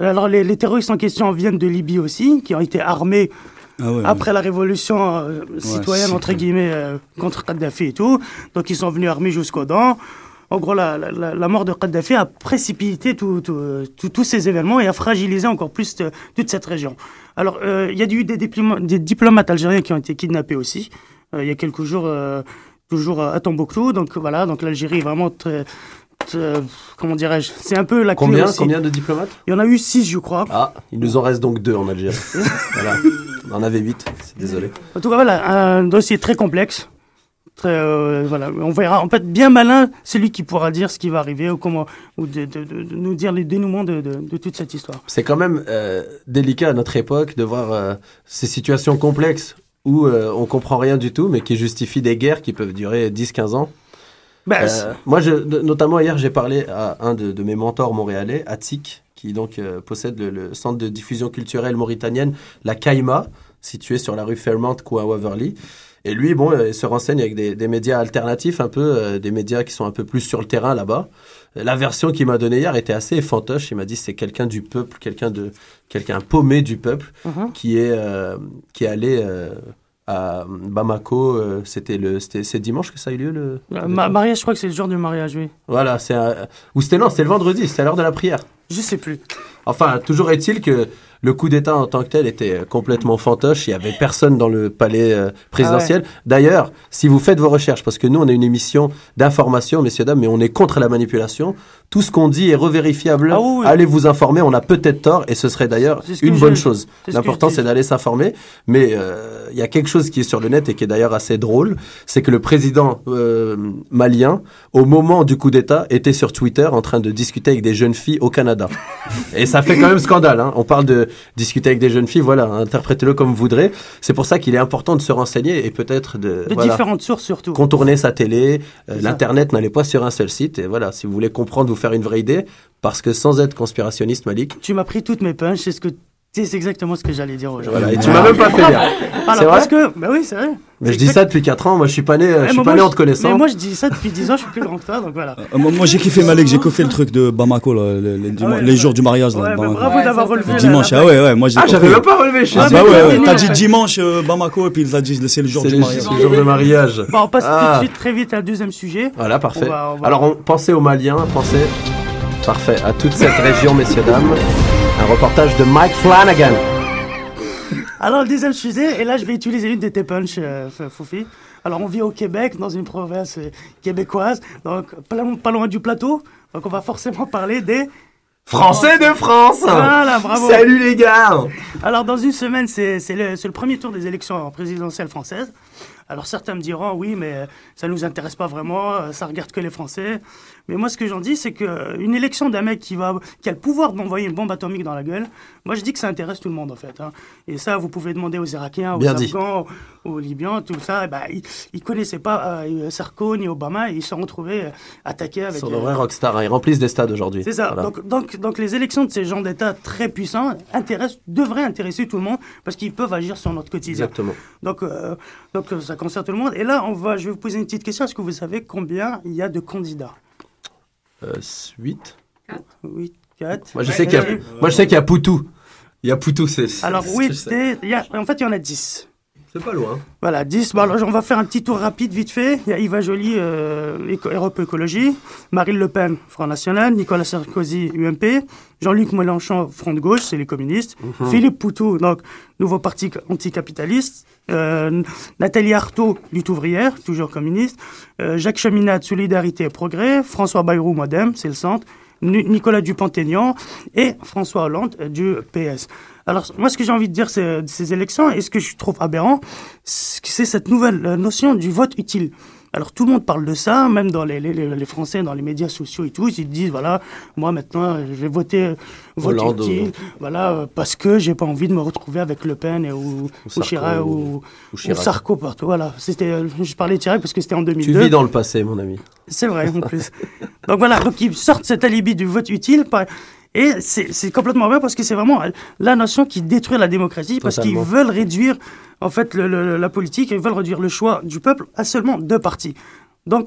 alors les, les terroristes en question viennent de Libye aussi, qui ont été armés Ah ouais, après la révolution euh, citoyenne, entre guillemets, euh, contre Kadhafi et tout. Donc ils sont venus armés jusqu'aux dents. En gros, la, la- la- la mort de Kadhafi a précipité tous ces événements et a fragilisé encore plus euh, toute cette région. Alors, euh, il y a eu des, diploma- des diplomates algériens qui ont été kidnappés aussi, euh, il y a quelques jours, euh, toujours à Tombouctou. Donc voilà, donc l'Algérie est vraiment très, comment dirais-je, c'est un peu la Combien, aussi. combien de diplomates? Il y en a eu six, je crois. Ah, il nous en reste donc deux en Algérie. voilà. On en avait huit, c'est désolé. En tout cas, voilà, un dossier très complexe. Très, euh, voilà, on verra. En fait, bien malin, celui qui pourra dire ce qui va arriver ou comment, ou de, de- de- de nous dire les dénouements de, toute cette histoire. C'est quand même euh, délicat à notre époque de voir euh, ces situations complexes où on comprend rien du tout, mais qui justifient des guerres qui peuvent durer 10-15 ans. C'est- moi, je, notamment hier, j'ai parlé à un de, mes mentors montréalais, Atik, qui donc possède le, le centre de diffusion culturelle mauritanienne, la Kaima, situé sur la rue Fairmont, coin Waverly. Et lui, bon, euh, il se renseigne avec des, des médias alternatifs, un peu, euh, des médias qui sont un peu plus sur le terrain là-bas. La version qu'il m'a donnée hier était assez fantoche. Il m'a dit c'est quelqu'un du peuple, quelqu'un de, quelqu'un paumé du peuple, Mhm. qui est, euh, qui est allé euh, à Bamako. c'était le, c'est dimanche que ça a eu lieu le. Ma- mariage, je crois que c'est le jour du mariage, oui. Voilà, c'est ou c'était non, c'était le vendredi, c'était à l'heure de la prière. Je sais plus. Enfin, toujours est-il que le coup d'État en tant que tel était euh, complètement fantoche. Il y avait personne dans le palais euh, présidentiel. D'ailleurs, si vous faites vos recherches, parce que nous, on est une émission d'information, messieurs dames, mais on est contre la manipulation. Tout ce qu'on dit est revérifiable. Ah oui. Allez vous informer. On a peut-être tort, et ce serait d'ailleurs une bonne chose. L'important, c'est d'aller s'informer. Mais euh, il y a quelque chose qui est sur le net et qui est d'ailleurs assez drôle, c'est que le président euh, malien, au moment du coup d'État, était sur Twitter en train de discuter avec des jeunes filles au Canada. Et ça fait quand même scandale. Hein. On parle de discuter avec des jeunes filles, voilà, interprétez-le comme vous voudrez. C'est pour ça qu'il est important de se renseigner et peut-être de, De voilà, différentes sources surtout. contourner sa télé. Euh, ça. L'internet n'allait pas sur un seul site. Et voilà, si vous voulez comprendre, vous faire une vraie idée, parce que sans être conspirationniste, Malik. Tu m'as pris toutes mes punches, c'est ce que c'est exactement ce que j'allais dire aujourd'hui. Voilà, et tu m'as même pas fait dire. Alors, C'est vrai parce que, bah oui, c'est vrai. Mais je dis ça depuis 4 ans. Moi, je suis pas né, Ouais, je suis pas né en te connaissant. Mais moi, je dis ça depuis 10 ans, je suis plus grand que toi, donc voilà. Euh, moi, moi, j'ai kiffé Malek, j'ai kiffé le truc de Bamako, là, les, les dima- ouais, les ouais. jours du mariage. Là, Ouais, bah, Bamako. bravo d'avoir relevé Dimanche, la- ah ouais, ouais, moi j'ai Ah, j'avais même pas relevé, je suis Ah, bah ouais, t'as ouais. dit dimanche euh, Bamako et puis il a dit c'est le jour du mariage. c'est le jour de mariage. Bon, on passe Ah. tout de suite très vite à un deuxième sujet. Voilà, parfait. Alors, pensez aux Maliens, pensez, parfait, à toute cette région, messieurs, dames. Un reportage de Mike Flanagan. Alors, le deuxième sujet, et là, je vais utiliser une de tes punches, euh, Foufi. Alors, on vit au Québec, dans une province euh, québécoise, donc pas loin, du plateau. Donc, on va forcément parler des. Français de France Voilà, bravo. Salut les gars Alors, dans une semaine, c'est c'est le, c'est le premier tour des élections présidentielles françaises. Alors, certains me diront, oui, mais euh, ça ne nous intéresse pas vraiment, euh, ça regarde que les Français. Mais moi, ce que j'en dis, c'est qu'une élection d'un mec qui a le pouvoir d'envoyer une bombe atomique dans la gueule, moi, je dis que ça intéresse tout le monde, en fait. hein. Et ça, vous pouvez demander aux Irakiens, aux Bien dit. Afghans, aux Libyens, tout ça. Ben, ils ne connaissaient pas euh, Sarko ni Obama, et ils se sont retrouvés euh, attaqués avec... Sur euh, le vrai rockstar, hein, ils remplissent des stades aujourd'hui. c'est ça. Voilà. Donc, donc, donc les élections de ces gens d'État très puissants intéressent, devraient intéresser tout le monde parce qu'ils peuvent agir sur notre quotidien. Exactement. Donc, euh, donc euh, ça concerne tout le monde. Et là, on va, je vais vous poser une petite question. Est-ce que vous savez combien il y a de candidats? Euh, 8 8, 4. Moi, je sais qu'il y a, moi, je sais qu'il y a Poutou. Il y a Poutou, c'est. Alors, oui, y a- en fait, il y en a 10. C'est pas loin. Voilà, 10. Bon, alors, on va faire un petit tour rapide, vite fait. Il y a Yves Joly, euh, Éco- Europe Écologie, Marine Le Pen, Front National, Nicolas Sarkozy, UMP, Jean-Luc Mélenchon, Front de Gauche, c'est les communistes, Mhm. Philippe Poutou, donc, nouveau parti anticapitaliste, euh, Nathalie Arthaud, lutte ouvrière, toujours communiste, euh, Jacques Cheminade, Solidarité et Progrès, François Bayrou, Modem, c'est le centre, Nicolas Dupont-Aignan et François Hollande euh, du PS. Alors, moi, ce que j'ai envie de dire c'est- de ces élections, et ce que je trouve aberrant, c'est cette nouvelle euh, notion du vote utile. Alors, tout le monde parle de ça, même dans les, les, les- Français, dans les médias sociaux et tout, ils se disent, voilà, moi, maintenant, euh, je vais voter euh, vote Hollande, utile, ou- voilà, euh, parce que j'ai pas envie de me retrouver avec Le Pen et, ou, ou, Sarko, Chirac, ou- ou, ou Chirac. ou Sarko, partout, voilà. C'était, euh, je parlais de Chirac parce que c'était en Tu 2002. vis dans le passé, mon ami. C'est vrai, en plus. donc voilà, donc ils sortent cet alibi du vote utile. par- Et c'est complètement vrai parce que c'est vraiment la notion qui détruit la démocratie parce qu'ils veulent réduire, en fait, le- le- la politique, ils veulent réduire le choix du peuple à seulement deux partis. Donc,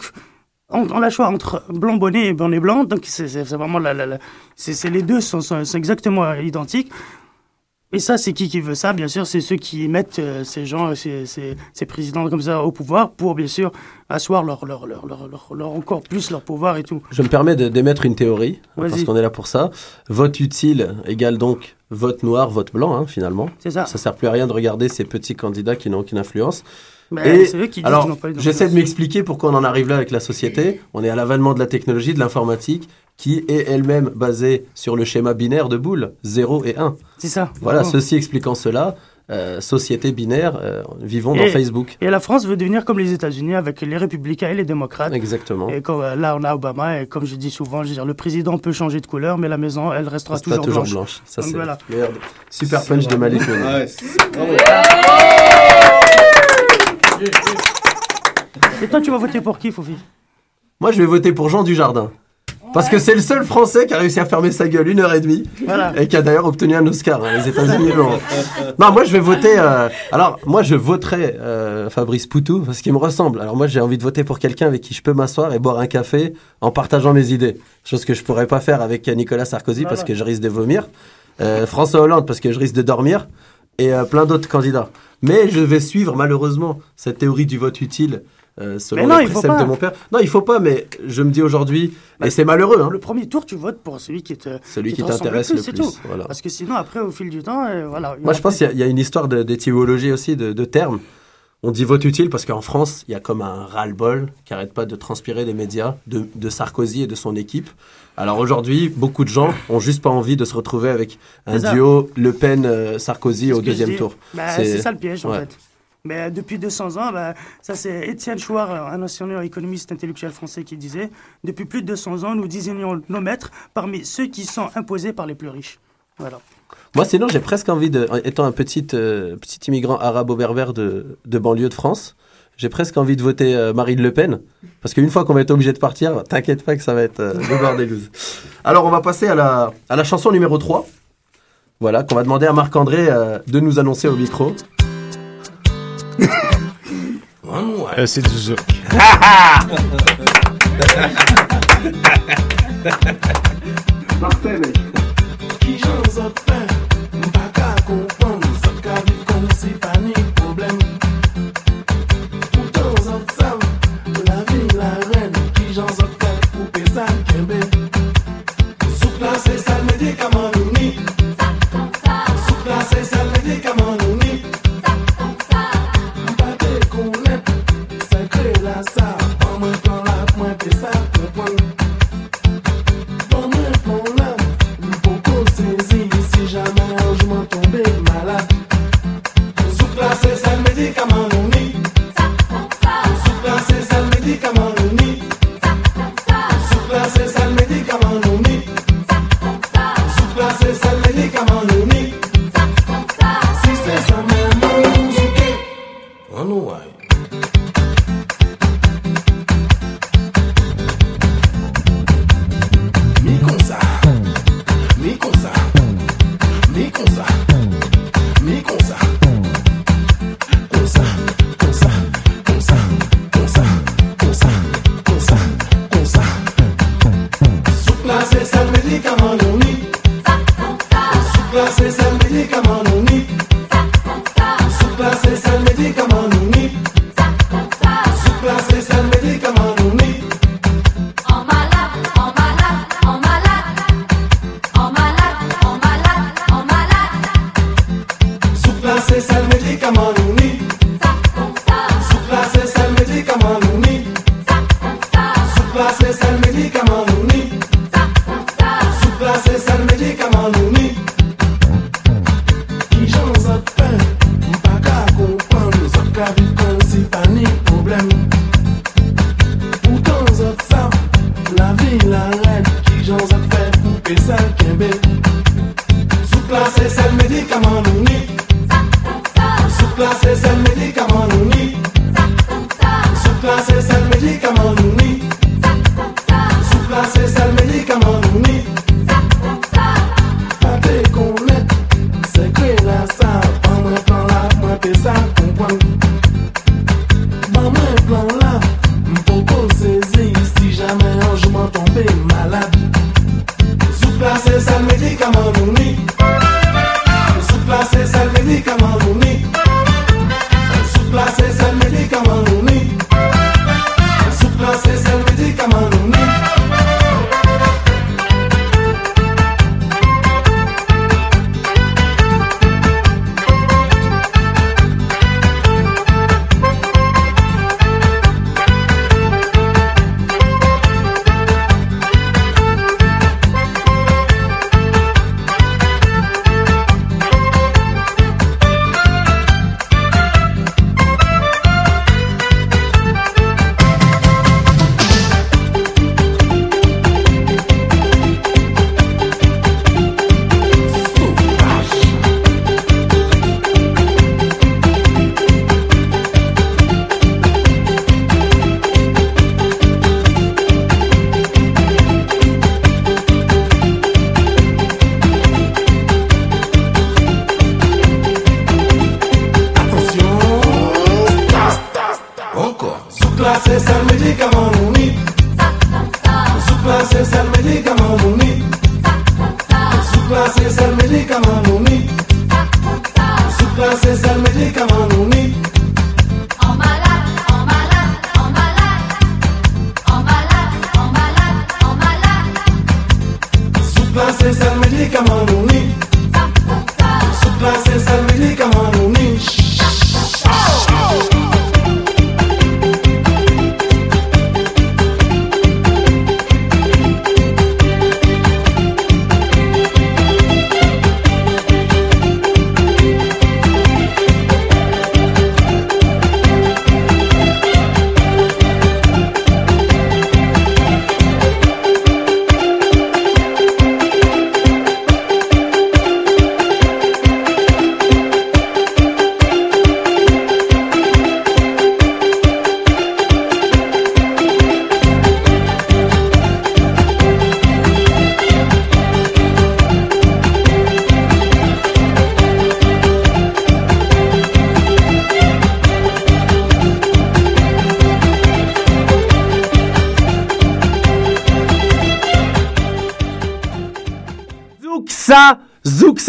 on, on a le choix entre blanc bonnet et bonnet blanc. Donc, c'est vraiment la, la- la- c'est c'est- les deux sont, sont- sont exactement identiques. Et ça, c'est qui qui veut ça? Bien sûr, c'est ceux qui mettent euh, ces gens, ces, ces, ces présidents comme ça au pouvoir pour, bien sûr, asseoir leur, leur, leur, leur, encore plus leur pouvoir et tout. Je me permets d'émettre une théorie, parce qu'on est là pour ça. Vote utile égale donc vote noir, vote blanc, hein, finalement. C'est ça. Ça sert plus à rien de regarder ces petits candidats qui n'ont aucune influence. Mais Et c'est eux qui disent alors, qu'ils n'ont pas eu j'essaie de m'expliquer pourquoi on en arrive là avec la société. On est à l'avènement de la technologie, de l'informatique, qui est elle-même basée sur le schéma binaire de boules, 0 et 1. C'est ça. Voilà, Vraiment. ceci expliquant cela, euh, société binaire, euh, vivons dans Facebook. Et la France veut devenir comme les États-Unis avec les républicains et les démocrates. Exactement. Et comme, là, on a Obama, et comme je dis souvent, je veux dire, le président peut changer de couleur, mais la maison, elle restera Restera toujours, toujours blanche. blanche. Ça, Donc c'est voilà. merde. Super punch de Malik. Et toi, tu vas voter pour qui, Fofi? Moi, je vais voter pour Jean Dujardin. Parce que c'est le seul Français qui a réussi à fermer sa gueule une heure et demie. Voilà. Et qui a d'ailleurs obtenu un Oscar. hein, les États-Unis l'ont. Non, moi, je vais voter. euh, Alors, moi, je voterai euh, Fabrice Poutou parce qu'il me ressemble. Alors, moi, j'ai envie de voter pour quelqu'un avec qui je peux m'asseoir et boire un café en partageant mes idées. Chose que je pourrais pas faire avec Nicolas Sarkozy parce que je risque de vomir. Euh, François Hollande parce que je risque de dormir. et plein d'autres candidats. Mais je vais suivre malheureusement cette théorie du vote utile selon Mais non, les préceptes pas. de mon père. Non, il faut pas, mais je me dis aujourd'hui, et c'est malheureux, hein, Le premier tour, tu votes pour celui qui te celui qui t'intéresse le plus. tout. Voilà. Parce que sinon, après, au fil du temps, euh, voilà. Moi, je pense qu'il y, a- il y a une histoire d'étymologie aussi, de, de termes. On dit vote utile parce qu'en France, il y a comme un ras-le-bol qui arrête pas de transpirer des médias, de, de Sarkozy et de son équipe. Alors aujourd'hui, beaucoup de gens ont juste pas envie de se retrouver avec un duo Le Pen-Sarkozy C'est au deuxième tour. Bah, C'est- ça le piège, en fait. Mais euh, depuis 200 ans, bah, ça c'est Étienne Chouard, euh, un ancien économiste intellectuel français, qui disait Depuis plus de 200 ans, nous désignons nos maîtres parmi ceux qui sont imposés par les plus riches. Voilà. Moi, sinon, j'ai presque envie de, étant un petit, euh, petit immigrant arabo-berbère de, de banlieue de France, j'ai presque envie de voter euh, Marine Le Pen. Parce qu'une fois qu'on va être obligé de partir, t'inquiète pas que ça va être euh, le bordelouse. Alors, on va passer à la, à la chanson numéro 3. Voilà, qu'on va demander à Marc-André euh, de nous annoncer au micro. Euh, c'est du zouk. Parfait, mec. Ki jan zot fè, mpa ka kompon, zot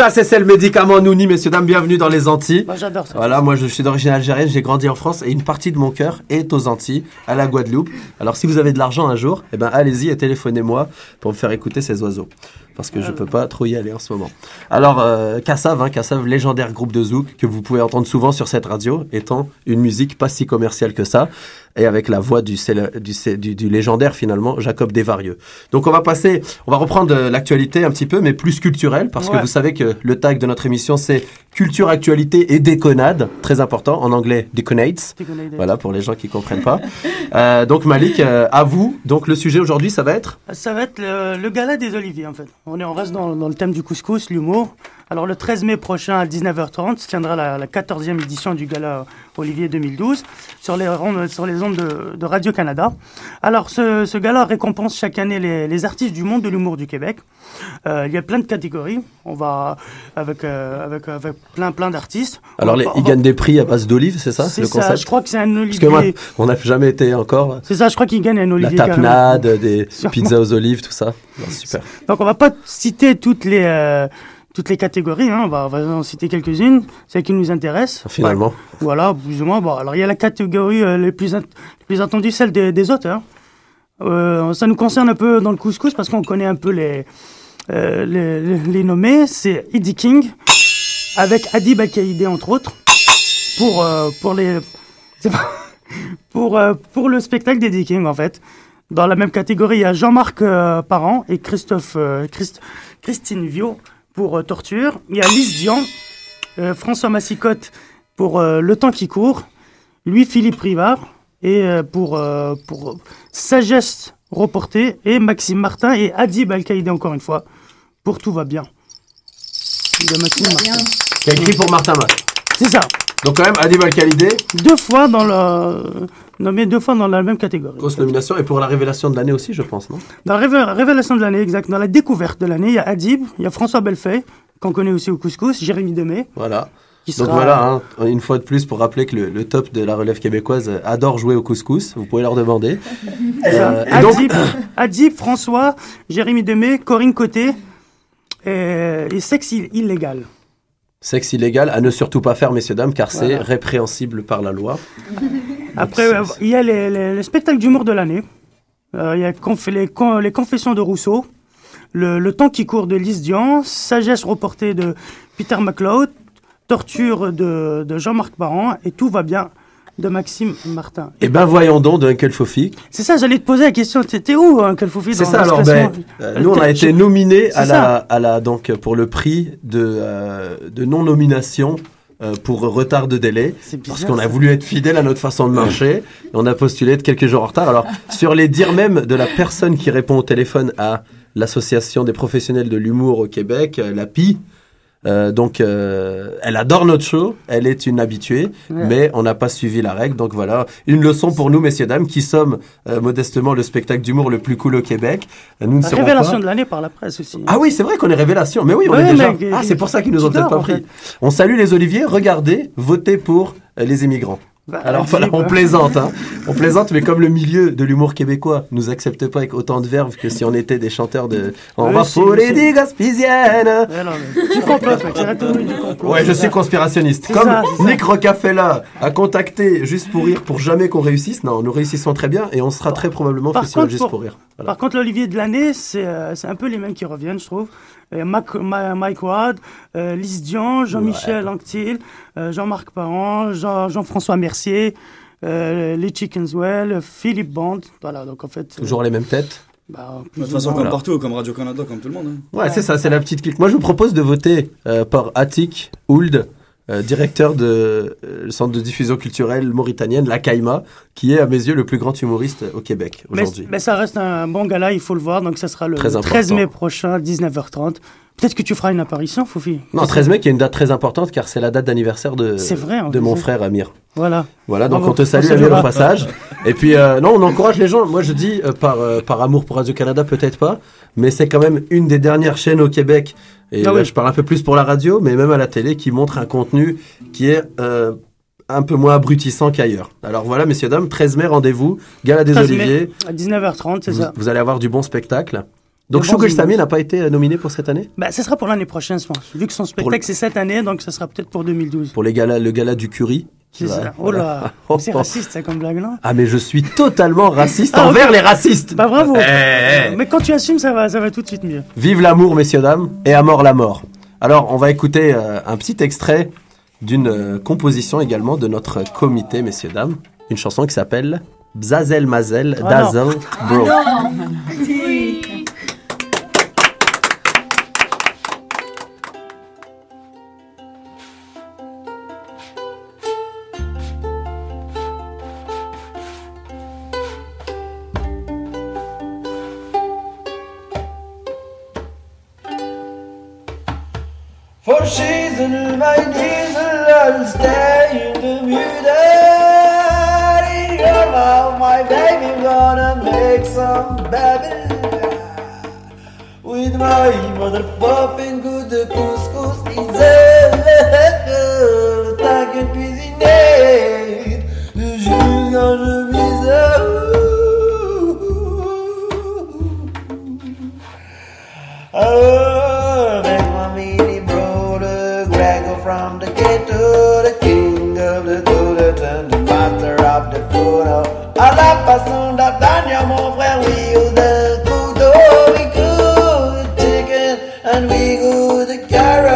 Zouksa, c'est ça le médicament Nouni, messieurs, dames, bienvenue dans les Antilles. Moi, j'adore ça. Voilà, moi je suis d'origine algérienne, j'ai grandi en France et une partie de mon cœur est aux Antilles, à la Guadeloupe. Alors si vous avez de l'argent un jour, eh ben allez-y et téléphonez-moi pour me faire écouter ces oiseaux. Parce que je peux pas trop y aller en ce moment. Alors, euh, Kassav, hein, Kassav, légendaire groupe de zouk que vous pouvez entendre souvent sur cette radio, étant une musique pas si commerciale que ça, et avec la voix du, du, du, du légendaire finalement, Jacob Desvarieux. Donc on va passer, on va reprendre euh, l'actualité un petit peu, mais plus culturelle, parce que vous savez que le tag de notre émission c'est culture, actualité et déconnade, très important, en anglais déconnates. Voilà pour les gens qui comprennent pas. Euh, donc Malik, euh, à vous. Donc le sujet aujourd'hui, ça va être? Ça va être le, le gala des Oliviers, en fait. On, est, on reste dans, dans le thème du couscous, l'humour. Alors, le 13 mai prochain, à 19h30, se tiendra la, la 14e édition du gala Olivier 2012 sur les, ondes- sur les ondes de, de Radio-Canada. Alors, ce, ce gala récompense chaque année les, les artistes du monde de l'humour du Québec. Euh, il y a plein de catégories. On va avec, euh, avec, avec plein, plein d'artistes. Alors les, ils va- gagnent des prix à base d'olives, c'est ça C'est le ça, concept je crois que c'est un Parce Olivier. que moi, on n'a jamais été encore. C'est ça, je crois qu'ils gagnent un La Olivier. carrément. tapenade, des pizzas aux olives, tout ça. Non, super. Donc on va pas citer toutes les euh, toutes les catégories, hein. on, va, on va en citer quelques-unes, celles qui nous intéressent. Finalement. Bah, voilà, plus ou moins. Bon, alors il y a la catégorie euh, les plus les plus attendue, celle des, des auteurs. Euh, ça nous concerne un peu dans le couscous parce qu'on connaît un peu les euh, les, nommés. C'est Eddie King avec Adib Al-Qaïdé entre autres pour euh, pour les pour pour le spectacle d'Eddie King en fait. Dans la même catégorie, il y a Jean-Marc Parent et Christophe Christ- Christine Viau pour euh, Torture. Il y a Lise Dian, euh, François Massicotte pour euh, Le temps qui court, Louis-Philippe Rivard et pour, pour Sagesse reportée et Maxime Martin et Adib Al-Qaïdé encore une fois pour Tout va bien. De Maxime Martin. Qui a écrit pour Martin Matt. C'est ça. Donc quand même, Adib Al-Khalidé, Deux fois dans le nommé deux fois dans la même catégorie. grosse nomination. Et pour la révélation de l'année aussi, je pense, non? Dans la révé- révélation de l'année, exact. Dans la découverte de l'année, il y a Adib, il y a François Bellefeuille, qu'on connaît aussi au couscous, Jérémy Demey. Voilà. Donc voilà, hein, une fois de plus, pour rappeler que le, le top de la relève québécoise adore jouer au couscous. Vous pouvez leur demander. Euh, donc, Adib, Adib, François, Jérémy Demey, Corinne Côté et, et Sexe ill- illégal. Sexe illégal à ne surtout pas faire, messieurs, dames, car c'est répréhensible par la loi. Après, euh, il y a les, les- les spectacles d'humour de l'année. Euh, il y a conf- les, con- les Confessions de Rousseau, le, Le temps qui court de Lise Dian, Sagesse reportée de Peter MacLeod, Torture de, de Jean-Marc Parent et Tout va bien de Maxime Martin. Et ben voyons donc de Uncle Fofi. C'est ça, j'allais te poser la question. T'étais où, hein, quel Fofi C'est ça, alors, ben, euh, nous, on a été nominés à la, à la, donc, pour le prix de, euh, de non-nomination euh, pour retard de délai. Parce bizarre, qu'on a voulu être fidèle à notre façon de marcher. et on a postulé de quelques jours en retard. Alors, sur les dires même de la personne qui répond au téléphone à l'Association des professionnels de l'humour au Québec, euh, la PI, euh, donc, euh, elle adore notre show, elle est une habituée, Ouais. mais on n'a pas suivi la règle. Donc voilà, une leçon pour nous, messieurs, dames, qui sommes euh, modestement le spectacle d'humour le plus cool au Québec. Nous ne serons Révélation pas... de l'année par la presse aussi. Ah oui, c'est vrai qu'on est révélation. Mais oui, on Ouais, est déjà. mais- Ah, c'est pour ça qu'ils nous ont peut-être pas en pris. On salue les Oliviers. Regardez, votez pour les immigrants. Bah, Alors voilà, on plaisante, hein. On plaisante, mais comme le milieu de l'humour québécois nous accepte pas avec autant de verve que si on était des chanteurs de. On Oui, va si, pour les dix gaspésiennes. Ouais, non, mais Tu complotes, mec, c'est la théorie du complot. Ouais, je suis conspirationniste. Comme ça. Nick Rocafella a contacté juste pour rire pour jamais qu'on réussisse. Non, nous réussissons très bien et on sera très probablement festival juste pour- pour rire. Voilà. Par contre, l'Olivier de l'année, c'est euh, c'est un peu les mêmes qui reviennent, je trouve. Euh, Mac- Ma- Mike Ward, euh, Lys Dion, Jean-Michel Anctil, euh, Jean-Marc Parent, Jean- Jean-François Mercier, euh, les Chickenswell, Philippe Bond. Voilà, donc en fait. euh, Toujours les mêmes têtes. bah, De toute façon, comme partout, comme Radio-Canada, comme tout le monde. hein. Ouais, c'est ça, c'est la petite clique. Moi, je vous propose de voter euh, par Atik Ould, euh, directeur de euh, centre de diffusion culturelle mauritanienne, la CAIMA, qui est à mes yeux le plus grand humoriste au Québec aujourd'hui. mais ça reste un bon gala, il faut le voir. Donc ça sera le Très 13 important. mai prochain, 19h30. Peut-être que tu feras une apparition, Foufi. Non, 13 mai, qui est une date très importante car c'est la date d'anniversaire de, vrai, de mon frère Amir. Voilà. Voilà, donc on te salue Amir au passage. Et puis, euh, non, on encourage les gens. Moi, je dis, par, par amour pour Radio-Canada, peut-être pas, mais c'est quand même une des dernières chaînes au Québec. Et Ah là, je parle un peu plus pour la radio, mais même à la télé, qui montre un contenu qui est euh, un peu moins abrutissant qu'ailleurs. Alors voilà, messieurs, dames, 13 mai, rendez-vous, Gala des 13 mai, Oliviers. À 19h30, c'est ça. vous allez avoir du bon spectacle. Donc, Sammy images. n'a pas été euh, nominé pour cette année? Bah, ça sera pour l'année prochaine, je pense. Vu que son spectacle, c'est cette année, donc ça sera peut-être pour 2012. Pour les galas, le gala du Curie. C'est ça. Oh là, c'est raciste, ça, comme blague, non Ah, mais je suis totalement raciste Ah, envers les racistes. Bah, bravo. Eh, eh. Mais quand tu assumes, ça va, ça va tout de suite mieux. Vive l'amour, messieurs, dames, et à mort la mort. Alors, on va écouter euh, un petit extrait d'une euh, composition également de notre comité, messieurs, dames. Une chanson qui s'appelle Bzazel Mazel Ah, Dazel Bro. For season my diesel I'll stay in the In your love my baby gonna make some baby With my mother popping good couscous Diesel qu'une cuisiner Jusqu'à je Oh, photo. À la façon d'Abdania, mon frère, we use the couteau, we the chicken and we the carrot.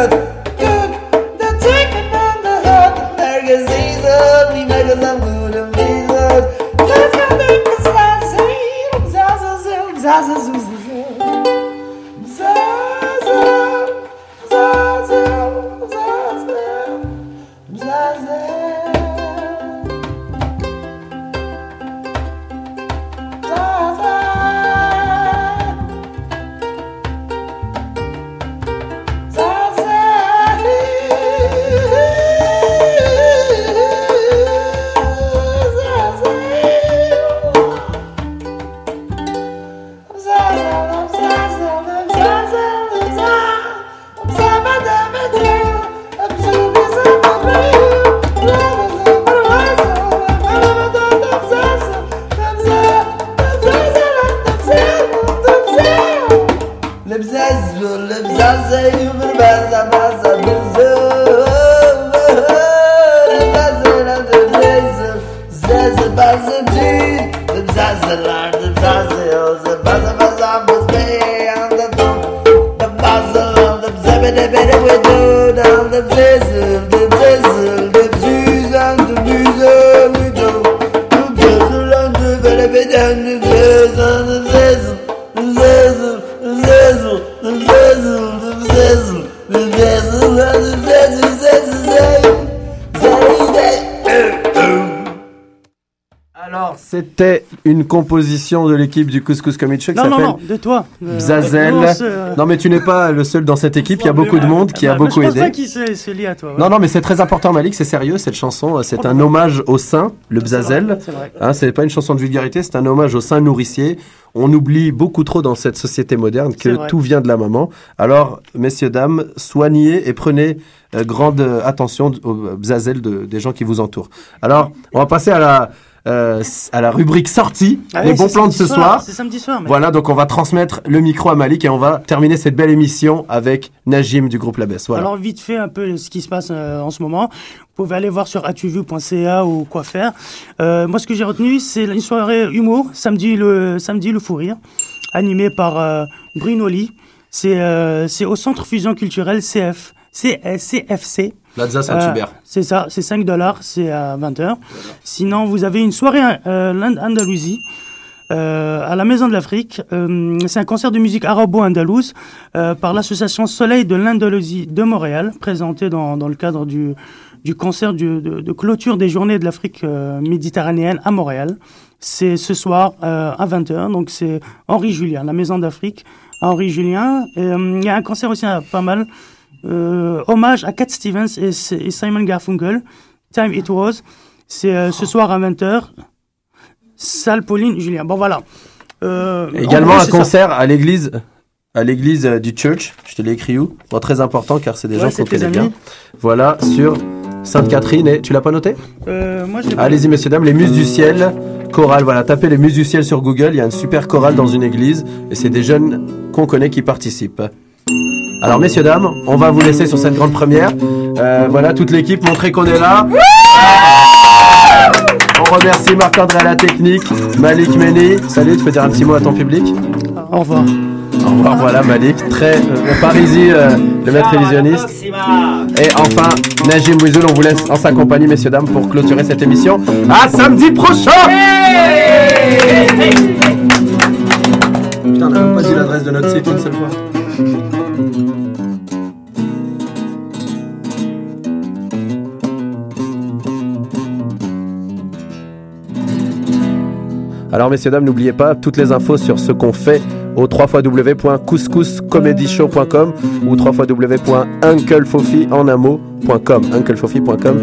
Une composition de l'équipe du Couscous Comedy Show qui Non, non, s'appelle non, de toi. Euh, on se- Non, mais tu n'es pas le seul dans cette équipe. Il y a beaucoup de monde qui a Bah, bah, beaucoup je pense aidé. pas qu'il se, se lie à toi. ouais. Non, non, mais c'est très important, Malik, c'est sérieux cette chanson. C'est un hommage au sein, le Bzazel. c'est vrai. Hein, pas une chanson de vulgarité, c'est un hommage au sein nourricier. On oublie beaucoup trop dans cette société moderne que tout vient de la maman. Alors, messieurs, dames, soignez et prenez euh, grande euh, attention au Bzazel de- des gens qui vous entourent. Alors, on va passer à la, euh, à la rubrique sortie, Ah les oui, bons plans de ce soir. C'est samedi soir. mais- Voilà, donc on va transmettre le micro à Malik et on va terminer cette belle émission avec Najim du groupe La Baisse. Voilà. Alors vite fait un peu ce qui se passe euh, en ce moment. Vous pouvez aller voir sur atuvu.ca ou quoi faire. Euh, moi ce que j'ai retenu c'est une soirée humour samedi le samedi le fou rire animé par euh, Bruno Lee. C'est euh, c'est au centre fusion culturelle CF C- euh, CFC. L'Alsace Euh, Saint-Hubert. c'est ça, c'est 5 dollars, c'est à 20h. Sinon, vous avez une soirée euh, Andalousie. euh, à la Maison de l'Afrique. Euh, c'est un concert de musique arabo-andalouse euh, par l'association Soleil de l'Andalousie de Montréal, présenté dans, dans le cadre du, du concert du- de, de clôture des Journées de l'Afrique euh, méditerranéenne à Montréal. C'est ce soir euh, à 20h, donc c'est Henri Julien, la Maison d'Afrique. à Henri Julien. Euh, Il y a un concert aussi euh, pas mal. Euh, hommage à Cat Stevens et, et Simon Garfunkel. Time It Was. C'est euh, ce soir à 20h. Salle Pauline Julien. Bon voilà. Euh, en Également un ça. concert à l'église à l'église euh, du church, je te l'ai écrit où? Bon, Très important car c'est des Ouais, gens qu'on connaît bien. Voilà, sur Sainte-Catherine et tu l'as pas noté? Euh, Allez-y messieurs dames, les Muses du ciel, chorale, voilà, tapez les Muses du ciel sur Google, il y a une super chorale dans une église et c'est des jeunes qu'on connaît qui participent. Alors messieurs dames, on va vous laisser sur cette grande première. Euh, voilà, toute l'équipe, montrez qu'on est là. On remercie Marc-André à la technique, Malik Meni. Salut, tu peux dire un petit mot à ton public? Au revoir. Au revoir, voilà Malik, très euh, Parisie, euh, le maître illusionniste. Et enfin, Najim Bouizoul, on vous laisse en sa compagnie, messieurs, dames, pour clôturer cette émission. À samedi prochain Putain, on n'a même pas dit l'adresse de notre site une seule fois. Alors messieurs dames, n'oubliez pas toutes les infos sur ce qu'on fait au www.couscouscomedyshow.com ou www.unclefofi en un mot.com unclefofi.com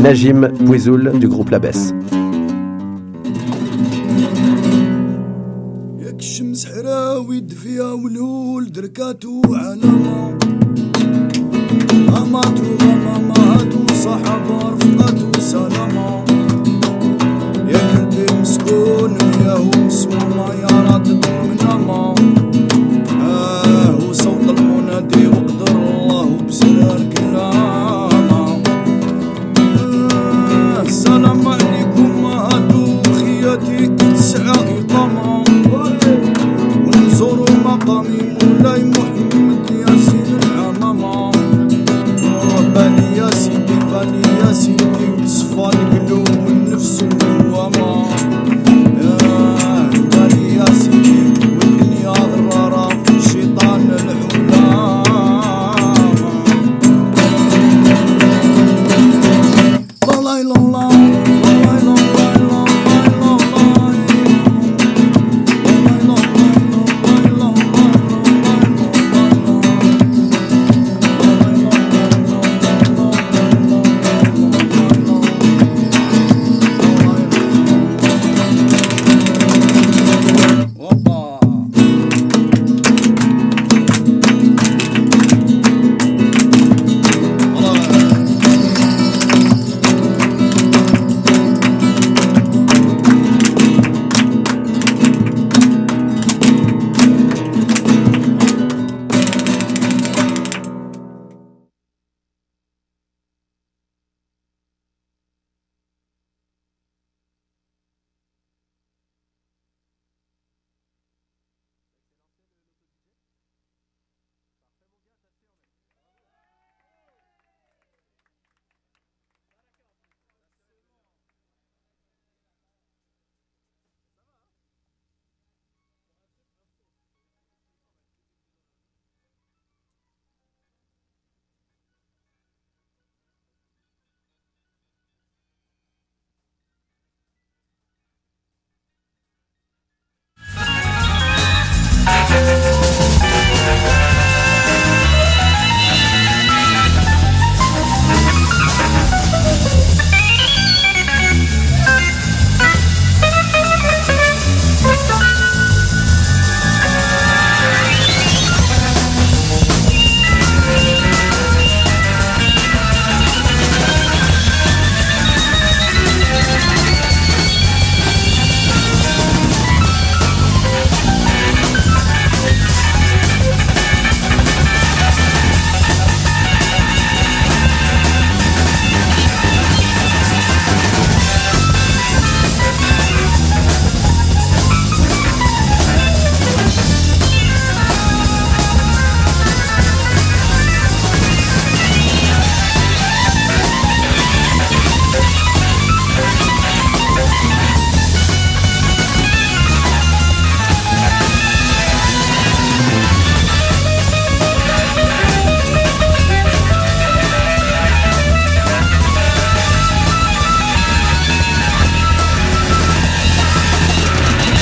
Najim Bouizoul du groupe La Baisse. ياك الشمس حراوي دفيا والهول دركاتو علامة غماتو غماماتو صحابة رفقاتو سلامة يا قلبي مسكون usmama yaratıp oynama